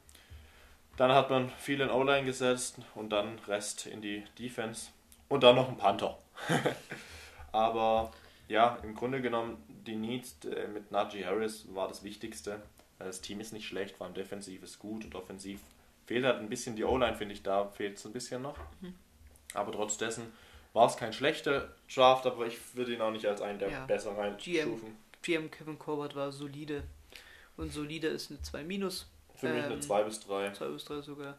Dann hat man viel in O-Line gesetzt und dann Rest in die Defense und dann noch ein Panther. [laughs] aber ja, im Grunde genommen, die Needs äh, mit Najee Harris war das Wichtigste. Das Team ist nicht schlecht, vor allem defensiv ist gut und offensiv fehlt halt ein bisschen die O-Line, finde ich, da fehlt es ein bisschen noch. Aber trotz dessen war es kein schlechter Draft, aber ich würde ihn auch nicht als einen der Ja. besser GM. reinstufen. GM Kevin Corbett war solide. Und solide ist eine 2 minus. Für mich eine Ähm, 2 bis 3. 2 bis 3 sogar.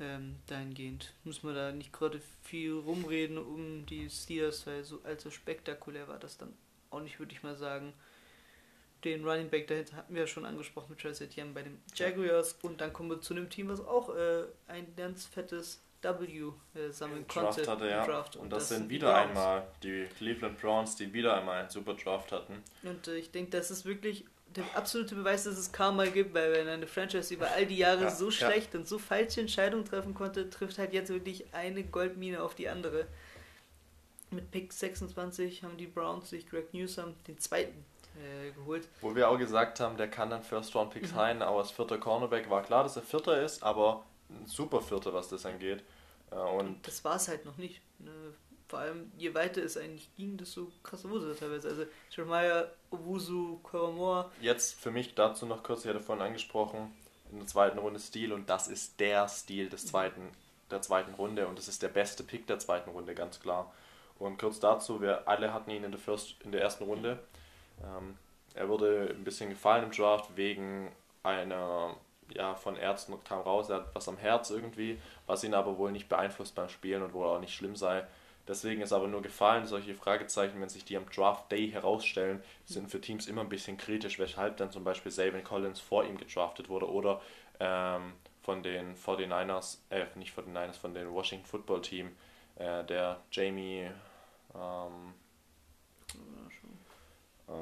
Ähm, dahingehend muss man da nicht gerade viel rumreden um die Steelers, weil so allzu spektakulär war das dann auch nicht, würde ich mal sagen. Den Running Back dahinter hatten wir ja schon angesprochen mit Travis Etienne bei den Jaguars. Und dann kommen wir zu einem Team, was auch äh, ein ganz fettes W äh, sammeln konnte. Draft hatte, im ja. Draft. Und das, die sind wieder Browns. einmal die Cleveland Browns, die wieder einmal einen super Draft hatten. Und äh, ich denke, das ist wirklich der absolute Beweis, dass es Karma gibt, weil wenn eine Franchise über all die Jahre Ja, so ja. schlecht und so falsche Entscheidungen treffen konnte, trifft halt jetzt wirklich eine Goldmine auf die andere. Mit Pick 26 haben die Browns sich Greg Newsom, den zweiten, äh, geholt. Wo wir auch gesagt haben, der kann dann First Round Picks Mhm. auch als vierter Cornerback. War klar, dass er vierter ist, aber ein super vierter, was das angeht. Äh, Und Das war es halt noch nicht. Ne? Vor allem, je weiter es eigentlich ging, desto krasser wurde es teilweise. Also, Jeremiah, Owusu, Koromor, Jetzt für mich dazu noch kurz, ich hatte vorhin angesprochen, in der zweiten Runde Stil und das ist der Stil des zweiten, der zweiten Runde und das ist der beste Pick der zweiten Runde, ganz klar. Und kurz dazu, wir alle hatten ihn in der, First, in der ersten Runde. Ähm, er wurde ein bisschen gefallen im Draft wegen einer, ja, von Ärzten kam raus, er hat was am Herz irgendwie, was ihn aber wohl nicht beeinflusst beim Spielen und wohl auch nicht schlimm sei. Deswegen ist aber nur gefallen, solche Fragezeichen, wenn sich die am Draft Day herausstellen, sind für Teams immer ein bisschen kritisch, weshalb dann zum Beispiel Savin Collins vor ihm gedraftet wurde oder ähm, von den 49ers, äh, nicht von den Niners, von den Washington Football Team, äh, der Jamie, ähm. Äh,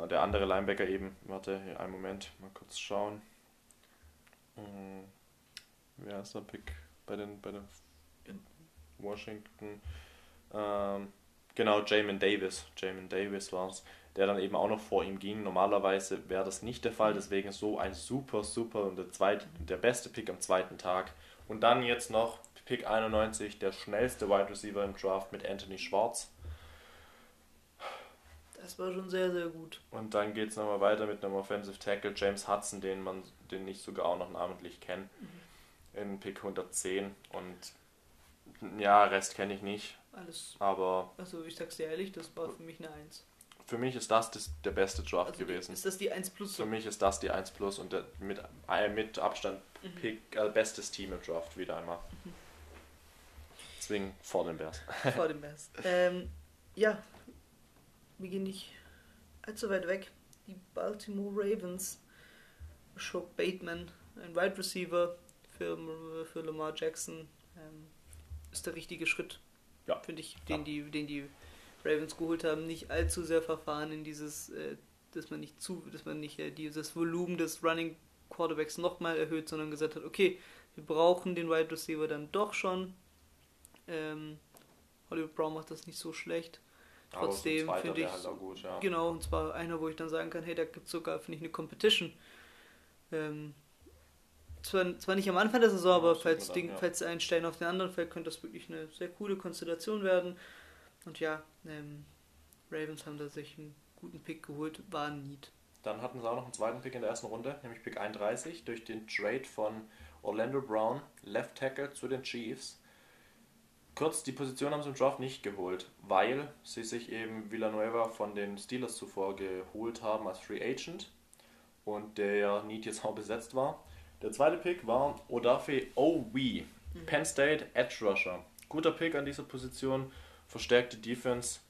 der andere Linebacker eben, warte, hier einen Moment, mal kurz schauen. Hm, wer ist der Pick bei den, bei den Washington? Ähm, genau, Jamin Davis. Jamin Davis war es, der dann eben auch noch vor ihm ging. Normalerweise wäre das nicht der Fall, deswegen so ein super, super und der, zweit, der beste Pick am zweiten Tag. Und dann jetzt noch Pick 91, der schnellste Wide Receiver im Draft mit Anthony Schwarz. Das war schon sehr, sehr gut. Und dann geht es nochmal weiter mit einem Offensive Tackle, James Hudson, den man, den ich sogar auch noch namentlich kenne, in Pick 110. Und ja, Rest kenne ich nicht, Alles. aber Also ich sag's dir ehrlich, das war für mich eine 1. für mich ist das, das der beste Draft Also gewesen. Ist das die 1 plus? Für mich ist das die 1 Plus und der, mit, äh, mit Abstand Pick, äh, bestes Team im Draft wieder einmal. Deswegen vor den Bears. vor dem Best. [laughs] Ähm, ja, wir gehen nicht allzu weit weg. Die Baltimore Ravens. Shock Bateman, ein Wide Receiver für, für Lamar Jackson, ähm, ist der richtige Schritt, Ja. finde ich, den, die, den die Ravens geholt haben. Nicht allzu sehr verfahren in dieses, äh, dass man nicht zu, dass man nicht äh, dieses Volumen des Running Quarterbacks nochmal erhöht, sondern gesagt hat, okay, wir brauchen den Wide Receiver dann doch schon. Ähm, Hollywood Brown macht das nicht so schlecht. Trotzdem finde ich, halt gut, ja. genau, und zwar einer, wo ich dann sagen kann, hey, da gibt es sogar, finde ich, eine Competition. Ähm, zwar, zwar nicht am Anfang der Saison, Ja, aber falls, Ding, ja. falls ein Stein auf den anderen fällt, könnte das wirklich eine sehr coole Konstellation werden. Und ja, ähm, Ravens haben da sich einen guten Pick geholt, war ein Need. Dann hatten sie auch noch einen zweiten Pick in der ersten Runde, nämlich Pick 31, durch den Trade von Orlando Brown, Left Tackle zu den Chiefs. Kurz, die Position haben sie im Draft nicht geholt, weil sie sich eben Villanueva von den Steelers zuvor geholt haben als Free Agent und der Need jetzt auch besetzt war. Der zweite Pick war Odafe Owe, Penn State Edge Rusher. Guter Pick an dieser Position, verstärkte Defense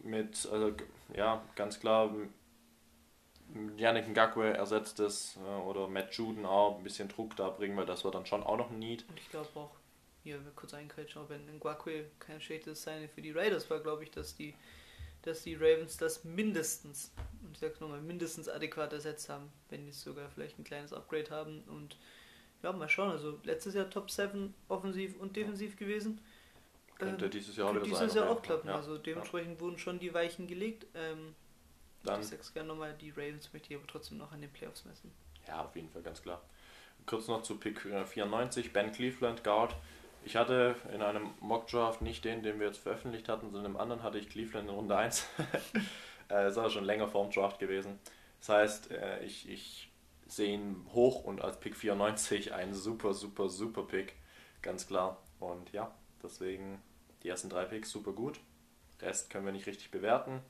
mit, also, ja, ganz klar, Yannick Ngakwe ersetzt es äh, oder Matt Juden auch ein bisschen Druck da bringen, weil das war dann schon auch noch ein Need. Und ich glaube auch, hier wir kurz einkretschen, auch wenn Ngakwe kein schlechtes Sign für die Raiders war, glaube ich, dass die, dass die Ravens das mindestens, und ich sag's nochmal, mindestens adäquat ersetzt haben, wenn die sogar vielleicht ein kleines Upgrade haben. Und ja, mal schauen, also letztes Jahr Top 7 offensiv und defensiv gewesen. Könnte Ähm, dieses Jahr dieses Jahr auch klappen. Ja. Also dementsprechend wurden schon die Weichen gelegt. Ähm, Dann, ich sag's gerne nochmal, die Ravens möchte ich aber trotzdem noch an den Playoffs messen. ja, auf jeden Fall, ganz klar. Kurz noch zu Pick äh, 94, Ben Cleveland, Guard. Ich hatte in einem Mock-Draft nicht den, den wir jetzt veröffentlicht hatten, sondern im anderen hatte ich Cleveland in Runde 1. [laughs] äh, das ist aber schon länger vorm Draft gewesen. Das heißt, äh, ich, ich sehe ihn hoch und als Pick 94 ein super, super, super Pick. Ganz klar. Und ja, deswegen die ersten drei Picks super gut. Rest können wir nicht richtig bewerten.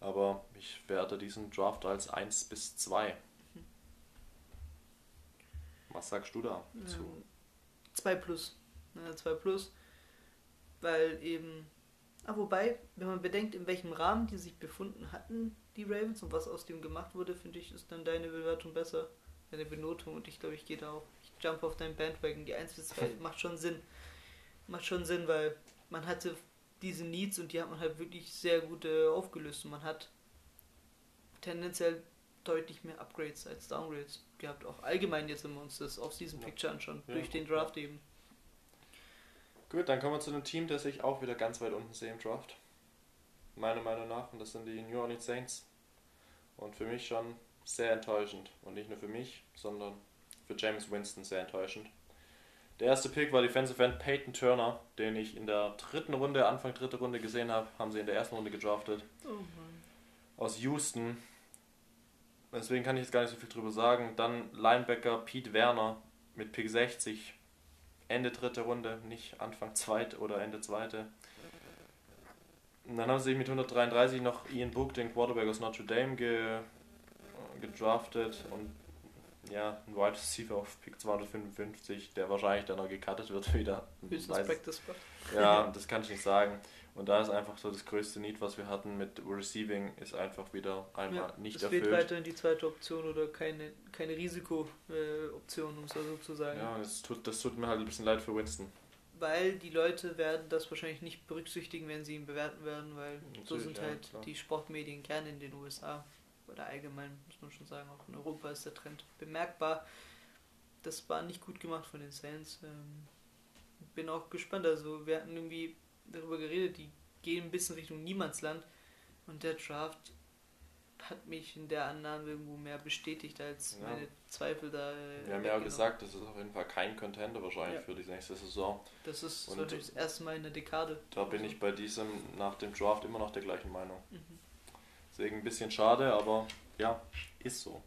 Aber ich werte diesen Draft als 1 bis 2. Was sagst du da zu? Ähm, 2 plus. Ne, 2 plus. Weil eben. Ah, wobei, wenn man bedenkt, in welchem Rahmen die sich befunden hatten, die Ravens, und was aus dem gemacht wurde, finde ich, ist dann deine Bewertung besser. Deine Benotung. Und ich glaube, ich gehe da auch. Ich jump auf deinen Bandwagon. Die 1 bis 2 [laughs] macht schon Sinn. Macht schon Sinn, weil man hatte diese Needs und die hat man halt wirklich sehr gut äh, aufgelöst. Und man hat tendenziell deutlich mehr Upgrades als Downgrades gehabt. Auch allgemein jetzt, wenn wir uns das aus diesem. Picture anschauen, Ja, durch den. Draft eben. Gut, dann kommen wir zu einem Team, das ich auch wieder ganz weit unten sehe im Draft. Meiner Meinung nach, und das sind die New Orleans Saints. Und für mich schon sehr enttäuschend. Und nicht nur für mich, sondern für James Winston sehr enttäuschend. Der erste Pick war Defensive End Peyton Turner, den ich in der dritten Runde, Anfang dritte Runde gesehen habe. Haben sie in der ersten Runde gedraftet. Oh aus Houston. Deswegen kann ich jetzt gar nicht so viel drüber sagen. Dann Linebacker Pete Werner mit Pick 60. Ende dritte Runde, nicht Anfang zweite oder Ende zweite. Und dann haben sie sich mit 133 noch Ian Book, den Quarterback aus Notre Dame, ge, gedraftet und ja, ein Wide Receiver auf Pick 255, der wahrscheinlich dann noch gecuttet wird [laughs] wieder. Höchstens Practice Squad. ja, [laughs] das kann ich nicht sagen. Und da ist einfach so das größte Need, was wir hatten mit Receiving, ist einfach wieder einmal Ja, nicht es erfüllt. fehlt weiterhin die zweite Option oder keine, keine Risiko-Option, um es so zu sagen. Ja, das tut, das tut mir halt ein bisschen leid für Winston. weil die Leute werden das wahrscheinlich nicht berücksichtigen, wenn sie ihn bewerten werden, weil so Natürlich, sind ja, halt klar. die Sportmedien gerne in den USA oder allgemein, muss man schon sagen, auch in Europa ist der Trend bemerkbar. Das war nicht gut gemacht von den Saints. Ähm, bin auch gespannt. Also wir hatten irgendwie darüber geredet, die gehen ein bisschen Richtung Niemandsland und der Draft hat mich in der Annahme irgendwo mehr bestätigt als Ja. meine Zweifel da. äh, Wir haben ja gesagt, das ist auf jeden Fall kein Contender wahrscheinlich Ja. für die nächste Saison. Das ist Und- wahrscheinlich das erste Mal in der Dekade. Da bin ich bei diesem nach dem Draft immer noch der gleichen Meinung. Mhm. Deswegen ein bisschen schade, aber ja, ist so.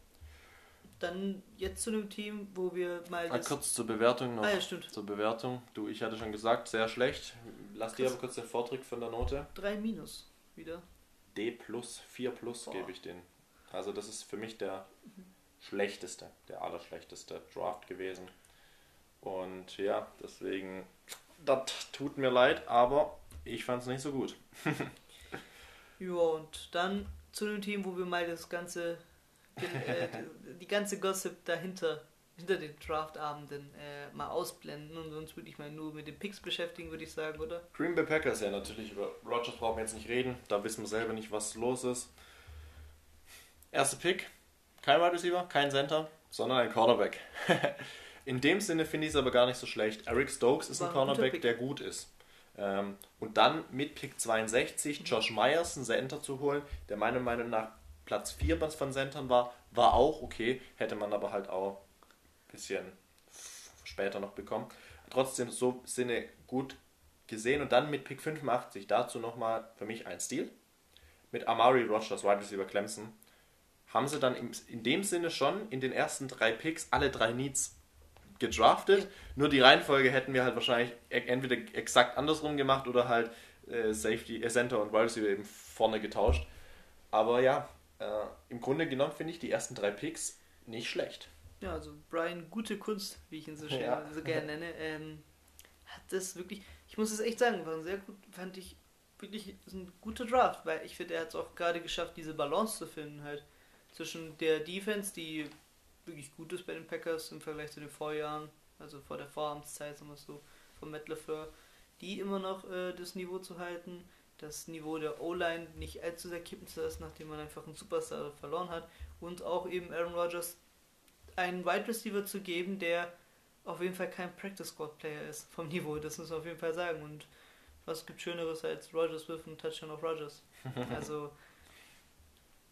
Dann jetzt zu einem Team, wo wir mal Ah, kurz zur Bewertung noch. Ah ja, stimmt. Zur Bewertung. Du, ich hatte schon gesagt, sehr schlecht. Lass dir Krass. aber kurz den Vortritt von der Note. 3 minus wieder. D plus, 4 plus Boah. gebe ich den. Also das ist für mich der schlechteste, der allerschlechteste Draft gewesen. Und ja, deswegen, das tut mir leid, aber ich fand es nicht so gut. [laughs] Ja, und dann zu einem Team, wo wir mal das ganze. Äh, die, ganze Gossip dahinter, hinter den Draftabenden äh, mal ausblenden und uns wirklich mal nur mit den Picks beschäftigen, würde ich sagen, oder? Green Bay Packers, ja natürlich, über Rogers brauchen wir jetzt nicht reden. Da wissen wir selber nicht, was los ist. Erster Pick, kein Wide Receiver, kein Center, sondern ein Cornerback. [laughs] In dem Sinne finde ich es aber gar nicht so schlecht. Eric Stokes ist War ein Cornerback, der gut ist. Ähm, und dann mit Pick 62 Josh Myers, einen Center zu holen, der meiner Meinung nach Platz 4 von Centern war, war auch okay. Hätte man aber halt auch ein bisschen später noch bekommen. Trotzdem so Sinne gut gesehen. Und dann mit Pick 85 dazu nochmal für mich ein Stil. Mit Amari Rogers, Wide Receiver Clemson, haben sie dann in dem Sinne schon in den ersten drei Picks alle drei Needs gedraftet. Nur die Reihenfolge hätten wir halt wahrscheinlich e- entweder exakt andersrum gemacht oder halt äh, Safety, äh, Center und Wide Receiver eben vorne getauscht. Aber ja, äh, im Grunde genommen finde ich die ersten drei Picks nicht schlecht. Ja, also Brian, gute Kunst, wie ich ihn so, schön, Ja. so gerne [laughs] nenne, ähm, hat das wirklich, ich muss es echt sagen, war ein sehr gut, fand ich wirklich ein guter Draft, weil ich finde, er hat es auch gerade geschafft, diese Balance zu finden, halt zwischen der Defense, die wirklich gut ist bei den Packers im Vergleich zu den Vorjahren, also vor der Vorabendszeit, sagen wir es so, von Matt LaFleur, die immer noch äh, das Niveau zu halten, das Niveau der O-Line nicht allzu sehr kippen zu lassen, nachdem man einfach einen Superstar verloren hat und auch eben Aaron Rodgers einen Wide Receiver zu geben, der auf jeden Fall kein Practice Squad Player ist vom [laughs] Niveau, das muss man auf jeden Fall sagen. Und was gibt Schöneres als Rodgers wirft einen Touchdown auf Rodgers? [laughs] Also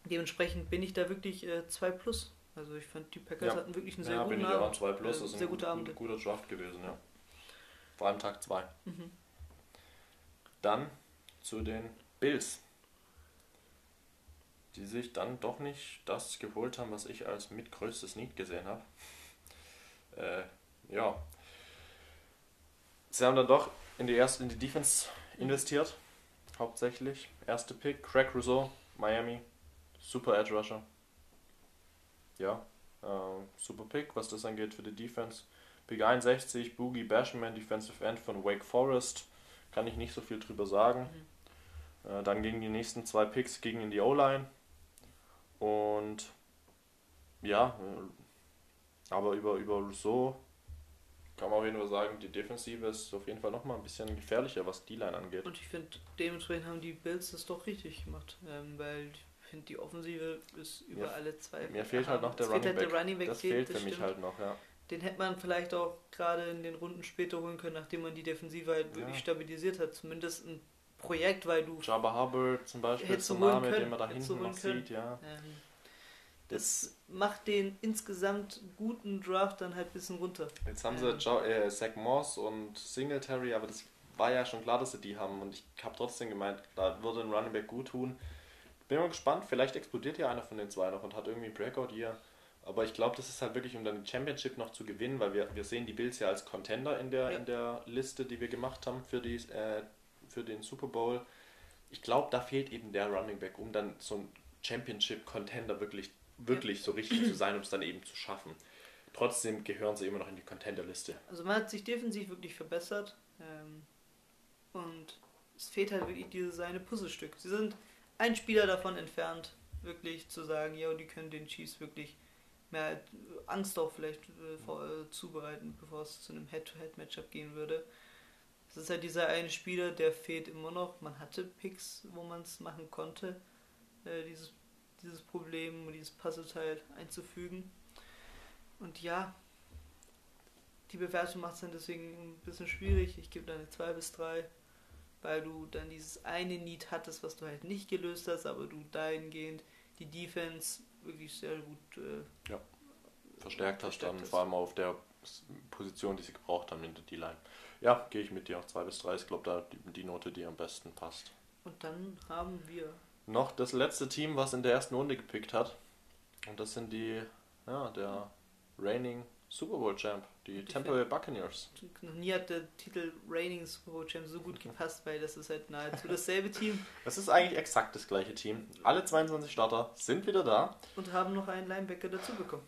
dementsprechend bin ich da wirklich 2 plus. Also ich fand die Packers Ja. hatten wirklich einen sehr ja, bin guten ich auch an Abend. 2 plus. Äh, Das ist sehr ein gute gut, Abende. guter Draft gewesen, ja. Vor allem Tag 2. Mhm. Dann zu den Bills. Die sich dann doch nicht das geholt haben, was ich als mitgrößtes Need gesehen habe. [laughs] Äh, ja. Sie haben dann doch in die erste, in die Defense investiert. Hauptsächlich. Erste Pick, Craig Rousseau, Miami. Super Edge Rusher. Ja, äh, super Pick, was das angeht für die Defense. Pick 61, Boogie Bashman, Defensive End von Wake Forest. Kann ich nicht so viel drüber sagen. Äh, dann gingen die nächsten zwei Picks gingen in die O-Line. Und ja, äh, aber über, über Rousseau kann man auf jeden Fall sagen, die Defensive ist auf jeden Fall nochmal ein bisschen gefährlicher, was die Line angeht. Und ich finde, dementsprechend haben die Bills das doch richtig gemacht, ähm, weil ich finde, die Offensive ist über Mir- alle zwei. Mir fehlt halt noch der fehlt Running halt Back. der Running Back. Das fehlt, fehlt das für mich stimmt. halt noch, ja. Den hätte man vielleicht auch gerade in den Runden später holen können, nachdem man die Defensive halt wirklich Ja. stabilisiert hat. Zumindest ein Projekt, weil du Jabba Hubbard zum Beispiel, ein Name, können, den man da hinten noch können. sieht, ja. Ähm, das macht den insgesamt guten Draft dann halt ein bisschen runter. Jetzt haben sie Ähm. jo äh, Zach Moss und Singletary, aber das war ja schon klar, dass sie die haben und ich habe trotzdem gemeint, da würde ein Running Back gut tun. Bin mal gespannt, vielleicht explodiert ja einer von den zwei noch und hat irgendwie Breakout hier. Aber ich glaube, das ist halt wirklich, um dann die Championship noch zu gewinnen, weil wir, wir sehen die Bills ja als Contender in der, Ja. in der Liste, die wir gemacht haben für, die, äh, für den Super Bowl. Ich glaube, da fehlt eben der Running Back, um dann so ein Championship-Contender wirklich, wirklich so richtig zu sein, um es dann eben zu schaffen. Trotzdem gehören sie immer noch in die Contender-Liste. Also man hat sich defensiv wirklich verbessert. Ähm, und es fehlt halt wirklich dieses eine Puzzlestück. Sie sind ein Spieler davon entfernt, wirklich zu sagen, ja, die können den Chiefs wirklich mehr Angst auch vielleicht äh, vor, äh, zubereiten, bevor es zu einem Head-to-Head-Matchup gehen würde. Das ist halt dieser eine Spieler, der fehlt immer noch. Man hatte Picks, wo man es machen konnte, äh, dieses, dieses Problem dieses Puzzleteil einzufügen. Und ja, die Bewertung macht es dann deswegen ein bisschen schwierig. Ich gebe da eine 2 bis 3, weil du dann dieses eine Need hattest, was du halt nicht gelöst hast, aber du dahingehend die Defense wirklich sehr gut äh, Verstärkt hast Verstärkt dann hast. vor allem auf der Position, die sie gebraucht haben in der D-Line. Ja, gehe ich mit dir. 2 bis 3 ist, glaube da die, die Note, die am besten passt. Und dann haben wir Noch das letzte Team, was in der ersten Runde gepickt hat. Und das sind die, ja, der reigning Super Bowl Champ, die Die Tampa Bay Buccaneers. noch nie hat der Titel Reigning Super Bowl Champ so gut gepasst, weil das ist halt nahezu dasselbe Team Das ist eigentlich exakt das gleiche Team. Alle 22 Starter sind wieder da. und haben noch einen Linebacker dazu bekommen.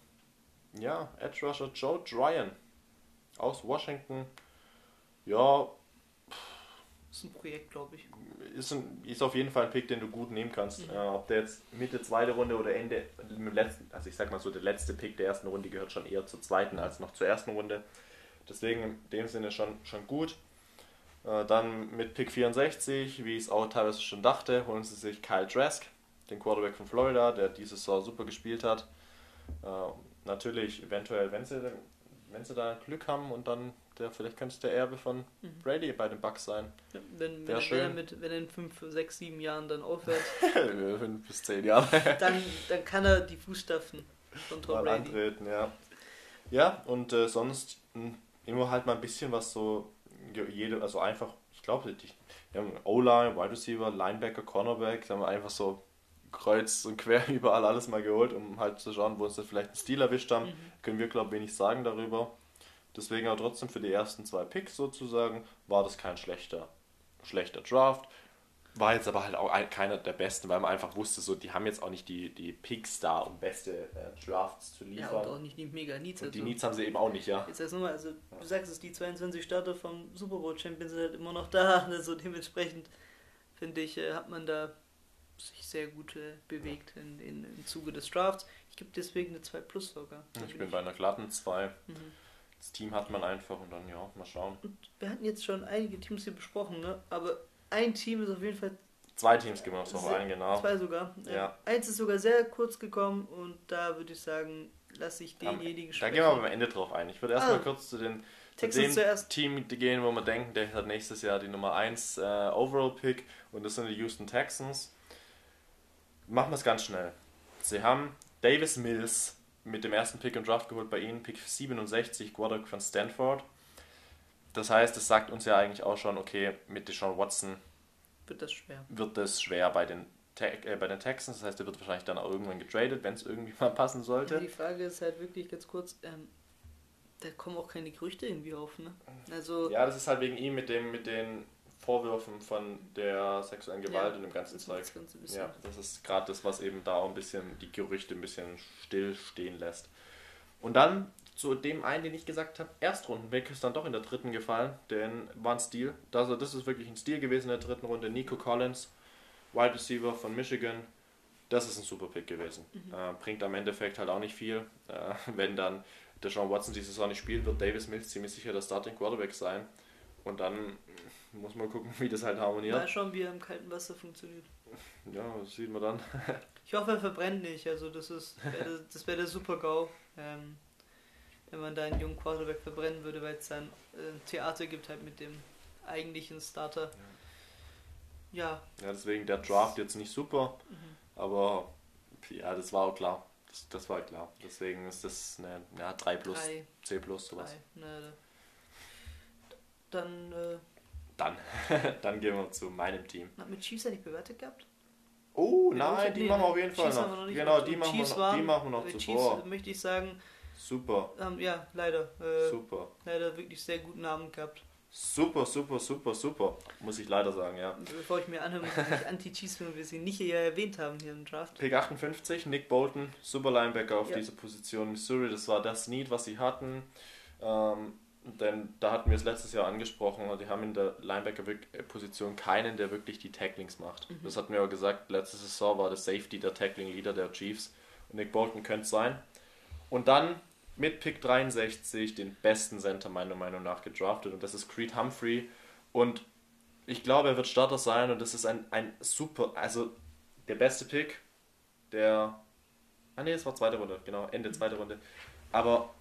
Ja, Edge Rusher Joe Dryan aus Washington. Ja, ist ein Projekt, glaube ich. ist, ein, ist auf jeden Fall ein Pick, den du gut nehmen kannst. Mhm. Äh, ob der jetzt Mitte zweite Runde oder Ende, letzten, also ich sag mal so, der letzte Pick der ersten Runde gehört schon eher zur zweiten als noch zur ersten Runde. Deswegen in dem Sinne schon, schon gut. Äh, dann mit Pick 64, wie ich es auch teilweise schon dachte, holen sie sich Kyle Trask, den Quarterback von Florida, der diese Saison super gespielt hat. Äh, natürlich, eventuell, wenn sie, wenn sie da Glück haben und dann der, vielleicht könnte es der Erbe von Mhm. Brady bei den Bucks sein. Ja, Wenn, wenn, schön. wenn, er mit, wenn er in 5, 6, 7 Jahren dann aufhört, [laughs] Fünf bis zehn Jahre. [laughs] dann, dann kann er die Fußstapfen von Tom mal Brady. antreten, ja. Ja, und äh, sonst mh, immer halt mal ein bisschen was so, jede, also einfach, ich glaube, die wir haben O-Line, Wide Receiver, Linebacker, Cornerback, da haben wir einfach so kreuz und quer [laughs] überall alles mal geholt, um halt zu schauen, wo uns da vielleicht ein Stil erwischt haben. Mhm. Können wir, glaube ich, wenig sagen darüber. Deswegen aber trotzdem für die ersten zwei Picks sozusagen war das kein schlechter, schlechter Draft. War jetzt aber halt auch ein, keiner der besten, weil man einfach wusste, so die haben jetzt auch nicht die, die Picks da, um beste äh, Drafts zu Ja, liefern. und auch nicht die mega Needs. Und die also. Needs haben sie eben auch nicht, ja. Jetzt erst nochmal, also du sagst es, die 22 Starter vom Super Bowl Champion sind halt immer noch da. [laughs] Also dementsprechend finde ich, äh, hat man da sich sehr gut äh, bewegt in, in, im Zuge des Drafts. Ich gebe deswegen eine 2 Plus sogar. Ich bin bei einer glatten 2. Mhm. Das Team hat man einfach und dann, ja, mal schauen. Und wir hatten jetzt schon einige Teams hier besprochen, ne? aber ein Team ist auf jeden Fall, Zwei Teams geben wir noch ein, genau. zwei sogar. Ja. Eins ist sogar sehr kurz gekommen und da würde ich sagen, lasse ich denjenigen Da gehen wir aber am Ende drauf ein. Ich würde erstmal Ah. kurz zu, den, zu Texans dem. Team gehen, wo wir denken, der hat nächstes Jahr die Nummer 1 äh, Overall Pick und das sind die Houston Texans. Machen wir es ganz schnell. Sie haben Davis Mills mit dem ersten Pick im Draft geholt bei ihnen, Pick 67, Quarterback von Stanford. Das heißt, es sagt uns ja eigentlich auch schon, okay, mit Deshaun Watson Wird das schwer. wird es schwer bei den, Te äh, bei den Texans. Das heißt, er wird wahrscheinlich dann auch irgendwann getradet, wenn es irgendwie [laughs] mal passen Ja, sollte. die Frage ist halt wirklich ganz kurz, ähm, da kommen auch keine Gerüchte irgendwie auf, ne? Also, Ja, das ist halt wegen ihm mit, dem, mit den Vorwürfen von der sexuellen Gewalt Ja, und dem ganzen Zeug. das Ja, das ist gerade das, was eben da auch ein bisschen die Gerüchte ein bisschen still stehen lässt. Und dann zu dem einen, den ich gesagt habe, Erstrundenpick ist dann doch in der dritten gefallen, denn war ein Stil. Also das ist wirklich ein Stil gewesen in der dritten Runde. Nico Collins, Wide Receiver von Michigan. Das ist ein super Pick gewesen. Äh, bringt am Endeffekt halt auch nicht viel. Äh, [laughs] wenn dann der Sean Watson die Saison nicht spielt, wird Davis Mills ziemlich sicher der Starting Quarterback sein. Und dann muss man gucken, [laughs] wie das halt harmoniert. mal schauen, wie er im kalten Wasser funktioniert. [laughs] Ja, das sieht man dann. [laughs] Ich hoffe, er verbrennt nicht, also das ist wär das wäre der Super-GAU, ähm, wenn man da einen jungen Quarterback verbrennen würde, weil es dann äh, Theater gibt halt mit dem eigentlichen Starter. Ja, Ja, deswegen der Draft jetzt nicht super, aber ja, das war auch klar. Das, das war klar. Deswegen ist das eine ja, 3 plus, drei, C plus, sowas. drei. Na, da- dann äh, Dann, [laughs] dann gehen wir zu meinem Team. hat mit Chiefs eigentlich bewertet gehabt? Oh, Genau, nein, die nee, machen wir auf jeden Fall noch. nicht Genau, die machen, wir noch, waren- die machen wir noch zuvor. Chiefs möchte ich sagen, Super, ähm, ja, leider, äh, super. leider wirklich sehr guten Abend gehabt. Super, super, super, super. Muss ich leider sagen, ja. Bevor ich mir anhöre, muss ich mich anti-Chiefs, wenn wir sie nicht hier erwähnt haben hier im Draft. Pick 58, Nick Bolton, super Linebacker auf Ja. dieser Position. Missouri, das war das Need, was sie hatten. Ähm, denn da hatten wir es letztes Jahr angesprochen, die haben in der Linebacker-Position keinen, der wirklich die Tacklings macht. Das hatten wir ja gesagt, letzte Saison war der Safety der Tackling-Leader der Chiefs. Und Nick Bolton könnte es sein. Und dann mit Pick 63 den besten Center meiner Meinung nach gedraftet und das ist Creed Humphrey Und ich glaube, er wird Starter sein und das ist ein, ein super, also der beste Pick, der. Ah ne, es war zweite Runde, genau, Ende zweite Runde. Aber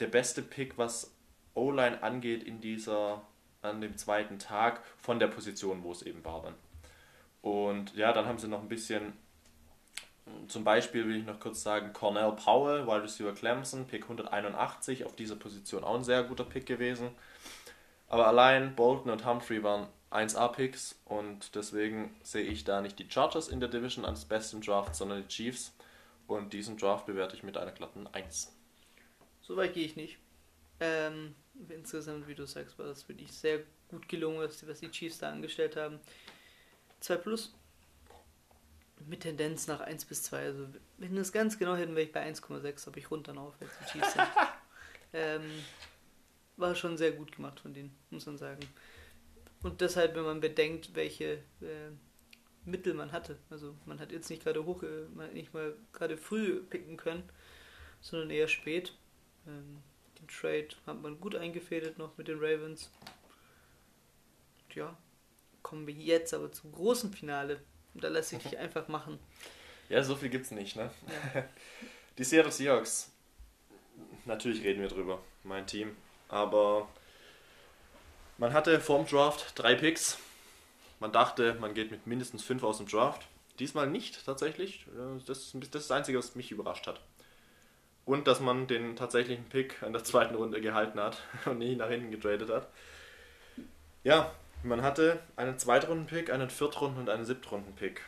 der beste Pick, was O-Line angeht in dieser, an dem zweiten Tag, von der Position, wo es eben war dann. Und ja, dann haben sie noch ein bisschen, zum Beispiel will ich noch kurz sagen, Cornell Powell, Wide Receiver Clemson, Pick 181, auf dieser Position auch ein sehr guter Pick gewesen. Aber allein Bolton und Humphrey waren 1A-Picks und deswegen sehe ich da nicht die Chargers in der Division als besten Draft, sondern die Chiefs. Und diesen Draft bewerte ich mit einer glatten 1. So weit gehe ich nicht. Ähm, insgesamt, wie du sagst, war das wirklich sehr gut gelungen, was die, was die Chiefs da angestellt haben. 2 plus. Mit Tendenz nach 1 bis 2. Also, wenn es ganz genau hätten, wäre ich bei 1,6, aber ich runter auf, weil es die Chiefs sind. [laughs] ähm, war schon sehr gut gemacht von denen, muss man sagen. Und deshalb, wenn man bedenkt, welche äh, Mittel man hatte. Also man hat jetzt nicht gerade hoch, äh, man hat nicht mal gerade früh picken können, sondern eher spät. Ähm, den Trade hat man gut eingefädelt noch mit den Ravens. Ja, kommen wir jetzt aber zum großen Finale. Und da lasse ich dich [laughs] einfach machen. Ja, so viel gibt's nicht, ne? Ja. [laughs] Die Seattle Seahawks. Natürlich reden wir drüber, mein Team. Aber man hatte vorm Draft drei Picks. Man dachte, man geht mit mindestens fünf aus dem Draft. Diesmal nicht das, das ist das Einzige, was mich überrascht hat. Und dass man den tatsächlichen Pick in der zweiten Runde gehalten hat [laughs] und nicht nach hinten getradet hat. Ja, man hatte einen Zweitrunden-Pick, einen Viertrunden- und einen Siebtrunden-Pick.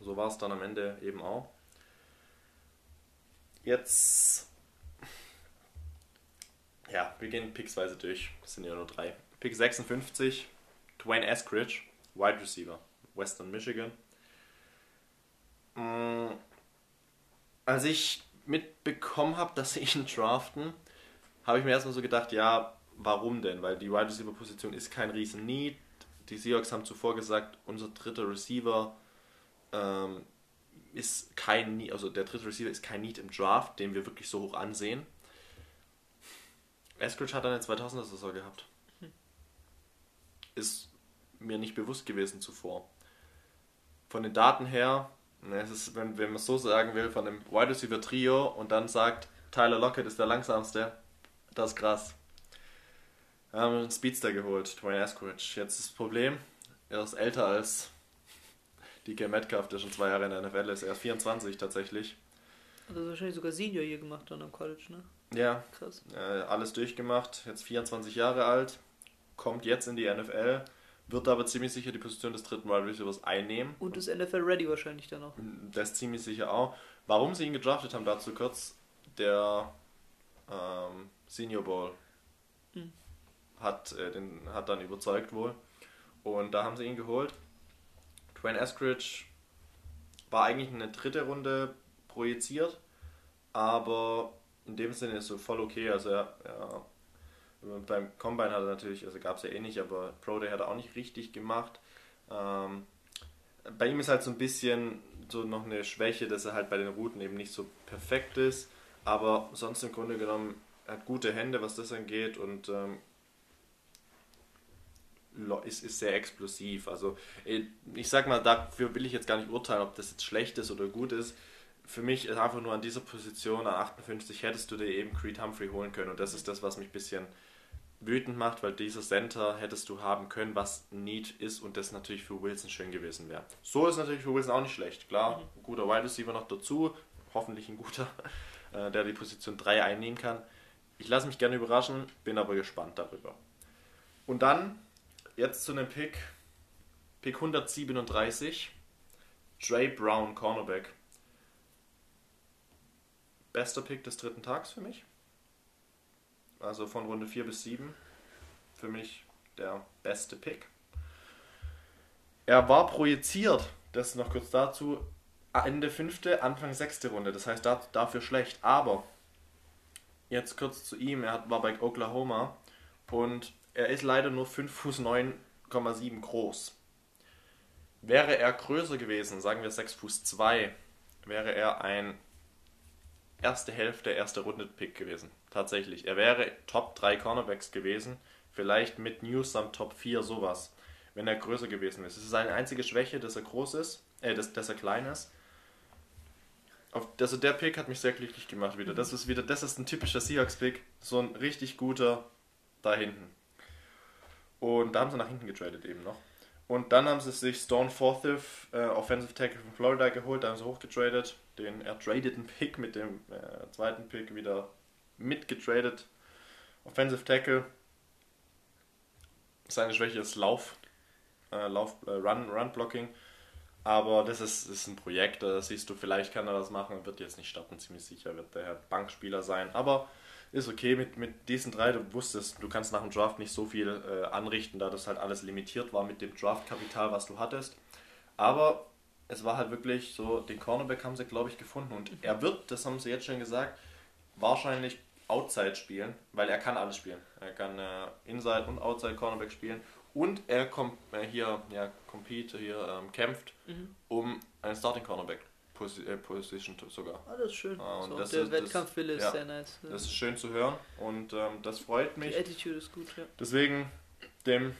So war es dann am Ende eben auch. Jetzt. Ja, wir gehen picksweise durch. Das sind ja nur drei. Pick 56, Dwayne Eskridge, Wide Receiver, Western Michigan. Mm, Als ich mitbekommen habe, dass sie ihn draften, habe ich mir erstmal so gedacht, ja, warum denn? Weil die Wide Receiver Position ist kein riesen Need. Die Seahawks haben zuvor gesagt, unser dritter Receiver ähm, ist kein Need, also der dritte Receiver ist kein Need im Draft, den wir wirklich so hoch ansehen. Eskridge hat eine 2000er Saison gehabt. Ist mir nicht bewusst gewesen zuvor. Von den Daten her, ne, es ist, wenn, wenn man es so sagen will, von dem Wide Receiver Trio und dann sagt, Tyler Lockett ist der langsamste, das ist krass. Wir haben einen Speedster geholt, Dwayne Eskridge. Jetzt ist das Problem, er ist älter als [laughs] DK Metcalf, der schon zwei Jahre in der NFL ist. Er ist 24 tatsächlich. Hat das wahrscheinlich sogar Senior hier gemacht dann am College, ne? Ja, Krass. äh, alles durchgemacht, jetzt 24 Jahre alt, kommt jetzt in die NFL, wird aber ziemlich sicher die Position des dritten Wide Receivers einnehmen. Und ist NFL ready wahrscheinlich dann auch. Das ziemlich sicher auch. Warum sie ihn gedraftet haben, dazu kurz, der ähm, Senior Bowl Hm. hat, äh, den, hat dann überzeugt wohl. Und da haben sie ihn geholt. Dwayne Eskridge war eigentlich eine dritte Runde projiziert, aber in dem Sinne ist so voll okay. Also er, er, beim Combine hat er natürlich, also gab es ja eh nicht, aber Pro Day hat er auch nicht richtig gemacht. Ähm, bei ihm ist halt so ein bisschen so noch eine Schwäche, dass er halt bei den Routen eben nicht so perfekt ist, aber sonst im Grunde genommen hat gute Hände, was das angeht und ähm, ist, ist sehr explosiv. Also äh, ich sag mal, dafür will ich jetzt gar nicht urteilen, ob das jetzt schlecht ist oder gut ist. Für mich ist einfach nur an dieser Position, an 58, hättest du dir eben Creed Humphrey holen können und das ist das, was mich ein bisschen wütend macht, weil dieser Center hättest du haben können, was Need ist und das natürlich für Wilson schön gewesen wäre. So ist natürlich für Wilson auch nicht schlecht. Klar, ein guter Wide Receiver noch dazu, hoffentlich ein guter, [laughs] äh, der die Position 3 einnehmen kann. Ich lasse mich gerne überraschen, bin aber gespannt darüber. Und dann jetzt zu einem Pick, Pick 137, Dre Brown, Cornerback. Bester Pick des dritten Tags für mich. Also von Runde 4 bis 7. Für mich der beste Pick. Er war projiziert, das noch kurz dazu, Ende fünfte, Anfang sechste Runde. Das heißt da, dafür schlecht. Aber jetzt kurz zu ihm. Er war bei Oklahoma und er ist leider nur 5 Fuß 9,7 groß. Wäre er größer gewesen, sagen wir 6 Fuß 2, wäre er ein erste Hälfte, erste Runde Pick gewesen, Tatsächlich. Er wäre Top 3 Cornerbacks gewesen. Vielleicht mit Newsome Top 4, sowas. Wenn er größer gewesen ist. Es ist seine einzige Schwäche, dass er groß ist. Äh, dass, dass er klein ist. Auf, also der Pick hat mich sehr glücklich gemacht wieder. Das ist wieder, das ist ein typischer Seahawks-Pick. So ein richtig guter da hinten. Und da haben sie nach hinten getradet eben noch. Und dann haben sie sich Stone Forsyth, äh, Offensive Tackle von Florida geholt, da haben sie hochgetradet, den ertradeten Pick mit dem äh, zweiten Pick wieder mitgetradet. Offensive Tackle. Seine Schwäche ist Lauf, äh, Lauf, äh, Run, Run Blocking. Aber das ist, ist ein Projekt, da siehst du, vielleicht kann er das machen, wird jetzt nicht starten, ziemlich sicher wird der Bankspieler sein. Aber ist okay mit, mit diesen drei. Du wusstest, du kannst nach dem Draft nicht so viel äh, anrichten, da das halt alles limitiert war mit dem Draftkapital, was du hattest. Aber es war halt wirklich so, den Cornerback haben sie, glaube ich, gefunden. Und er wird, das haben sie jetzt schon gesagt, wahrscheinlich Outside spielen, weil er kann alles spielen. Er kann äh, Inside und Outside Cornerback spielen. Und er kommt äh, hier, ja, compete, hier ähm, kämpft Mhm. um einen Starting Cornerback Posi äh, Position sogar. Ah, das ist schön. Ah, und so, das der ist- Wettkampfwille ist ja. sehr nice. Das ist schön zu hören und ähm, das freut mich. Die Attitude ist gut, ja. Deswegen dem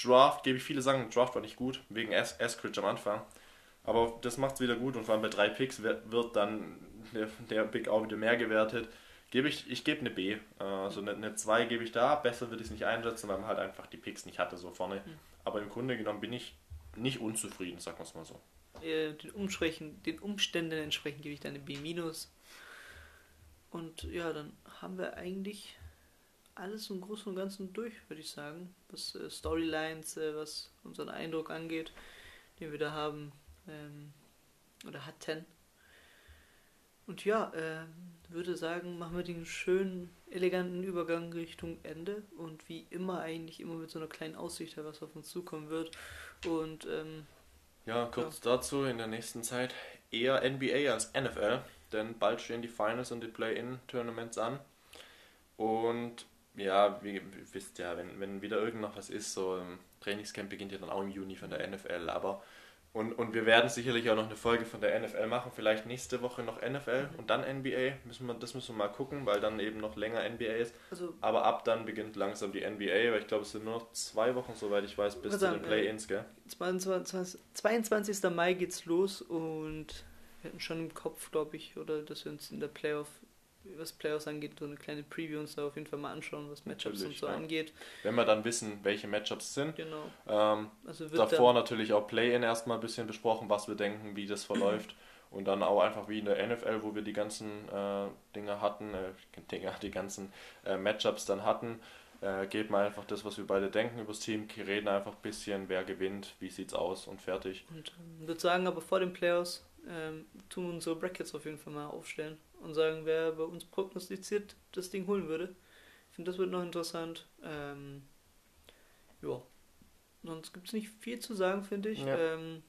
Draft gebe ich viele sagen, der Draft war nicht gut, wegen As- Eskridge am Anfang. Aber das macht es wieder gut und vor allem bei drei Picks wird, wird dann der, der Pick auch wieder mehr gewertet. Gebe ich, ich gebe eine B. Also eine, eine 2 gebe ich da. Besser würde ich es nicht einsetzen, weil man halt einfach die Picks nicht hatte so vorne. Aber im Grunde genommen bin ich nicht unzufrieden, sagen wir es mal so. Äh, Den, Umsprechen, den Umständen entsprechend gebe ich dann eine B-. Und ja, dann haben wir eigentlich alles im Großen und Ganzen durch, würde ich sagen. Was äh, Storylines, äh, was unseren Eindruck angeht, den wir da haben ähm, oder hatten. Und ja, ähm, würde sagen, machen wir den schönen, eleganten Übergang Richtung Ende und wie immer eigentlich immer mit so einer kleinen Aussicht, was auf uns zukommen wird. Und ähm, Ja, kurz dazu in der nächsten Zeit eher NBA als NFL, denn bald stehen die Finals und die Play-In-Tournaments an. Und ja, wie wisst ja, wenn, wenn wieder irgend noch was ist, so ein Trainingscamp beginnt ja dann auch im Juni von der NFL, aber und, und wir werden sicherlich auch noch eine Folge von der NFL machen, vielleicht nächste Woche noch NFL und dann NBA, müssen wir, das müssen wir mal gucken, weil dann eben noch länger NBA ist. also Aber ab dann beginnt langsam die NBA, weil ich glaube, es sind nur noch zwei Wochen, soweit ich weiß, bis zu den Play-Ins, gell? 22, 22. Mai geht's los und wir hatten schon im Kopf, glaube ich, oder dass wir uns in der Playoff, was Playoffs angeht, so eine kleine Preview uns da auf jeden Fall mal anschauen, was Matchups und so ja. angeht. Wenn wir dann wissen, welche Matchups sind. Genau. Ähm, Also wird davor natürlich auch Play-In erstmal ein bisschen besprochen, was wir denken, wie das verläuft. [clears throat] Und dann auch einfach wie in der NFL, wo wir die ganzen äh, Dinger hatten, äh, [laughs] Dinger, die ganzen äh, Matchups dann hatten, äh, geht mal einfach das, was wir beide denken über das Team, reden einfach ein bisschen, wer gewinnt, wie sieht's aus und fertig. und ähm, würde sagen, aber vor den Playoffs ähm, tun wir unsere Brackets auf jeden Fall mal aufstellen und sagen, wer bei uns prognostiziert das Ding holen würde. Ich finde, das wird noch interessant. Ähm, ja. Sonst gibt es nicht viel zu sagen, finde ich. Ja. Ähm,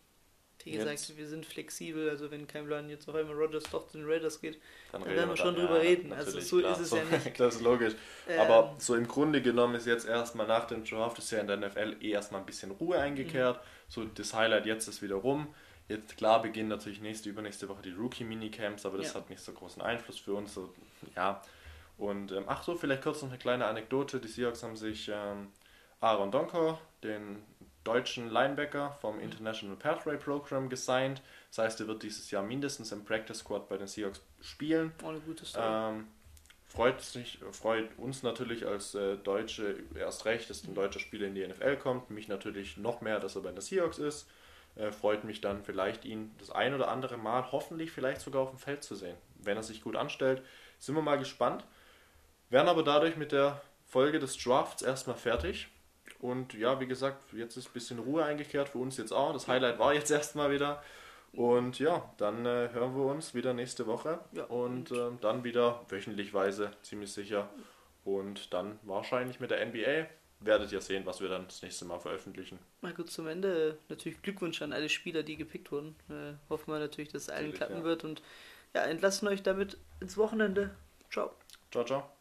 wie gesagt, Jetzt- wir sind flexibel, also wenn kein Plan jetzt auf einmal Rogers doch zu den Raiders geht. Dann, werden wir schon drüber reden. Also so klar, ist es ja nicht. [laughs] Das ist logisch. Ähm, Aber so im Grunde genommen ist jetzt erstmal nach dem Draft ist ja in der NFL eh erstmal ein bisschen Ruhe eingekehrt. So das Highlight jetzt ist wieder rum. Jetzt klar beginnen natürlich nächste, übernächste Woche die Rookie-Minicamps, aber das Ja. hat nicht so großen Einfluss für uns. So, ja. Und ähm, ach so, vielleicht kurz noch eine kleine Anekdote. Die Seahawks haben sich ähm, Aaron Donker, den deutschen Linebacker vom International Pathway Program, gesigned. Das heißt, er wird dieses Jahr mindestens im Practice Squad bei den Seahawks spielen. auch eine gute Story. Ähm, freut, sich, freut uns natürlich als äh, Deutsche erst recht, dass ein deutscher Spieler in die NFL kommt. Mich natürlich noch mehr, dass er bei den Seahawks ist. Äh, freut mich dann vielleicht, ihn das ein oder andere Mal, hoffentlich vielleicht sogar auf dem Feld zu sehen. Wenn er sich gut anstellt, sind wir mal gespannt. Werden aber dadurch mit der Folge des Drafts erstmal fertig. Und ja, wie gesagt, jetzt ist ein bisschen Ruhe eingekehrt für uns jetzt auch. Das Highlight war jetzt [laughs] erstmal wieder. Und ja, dann äh, hören wir uns wieder nächste Woche. Ja, und ähm, dann wieder wöchentlichweise, ziemlich sicher. Und dann wahrscheinlich mit der NBA. Werdet ihr sehen, was wir dann das nächste Mal veröffentlichen. Mal kurz zum Ende. Natürlich Glückwunsch an alle Spieler, die gepickt wurden. Äh, hoffen wir natürlich, dass es allen klappen ja. wird. Und ja, entlassen euch damit ins Wochenende. Ciao. Ciao, ciao.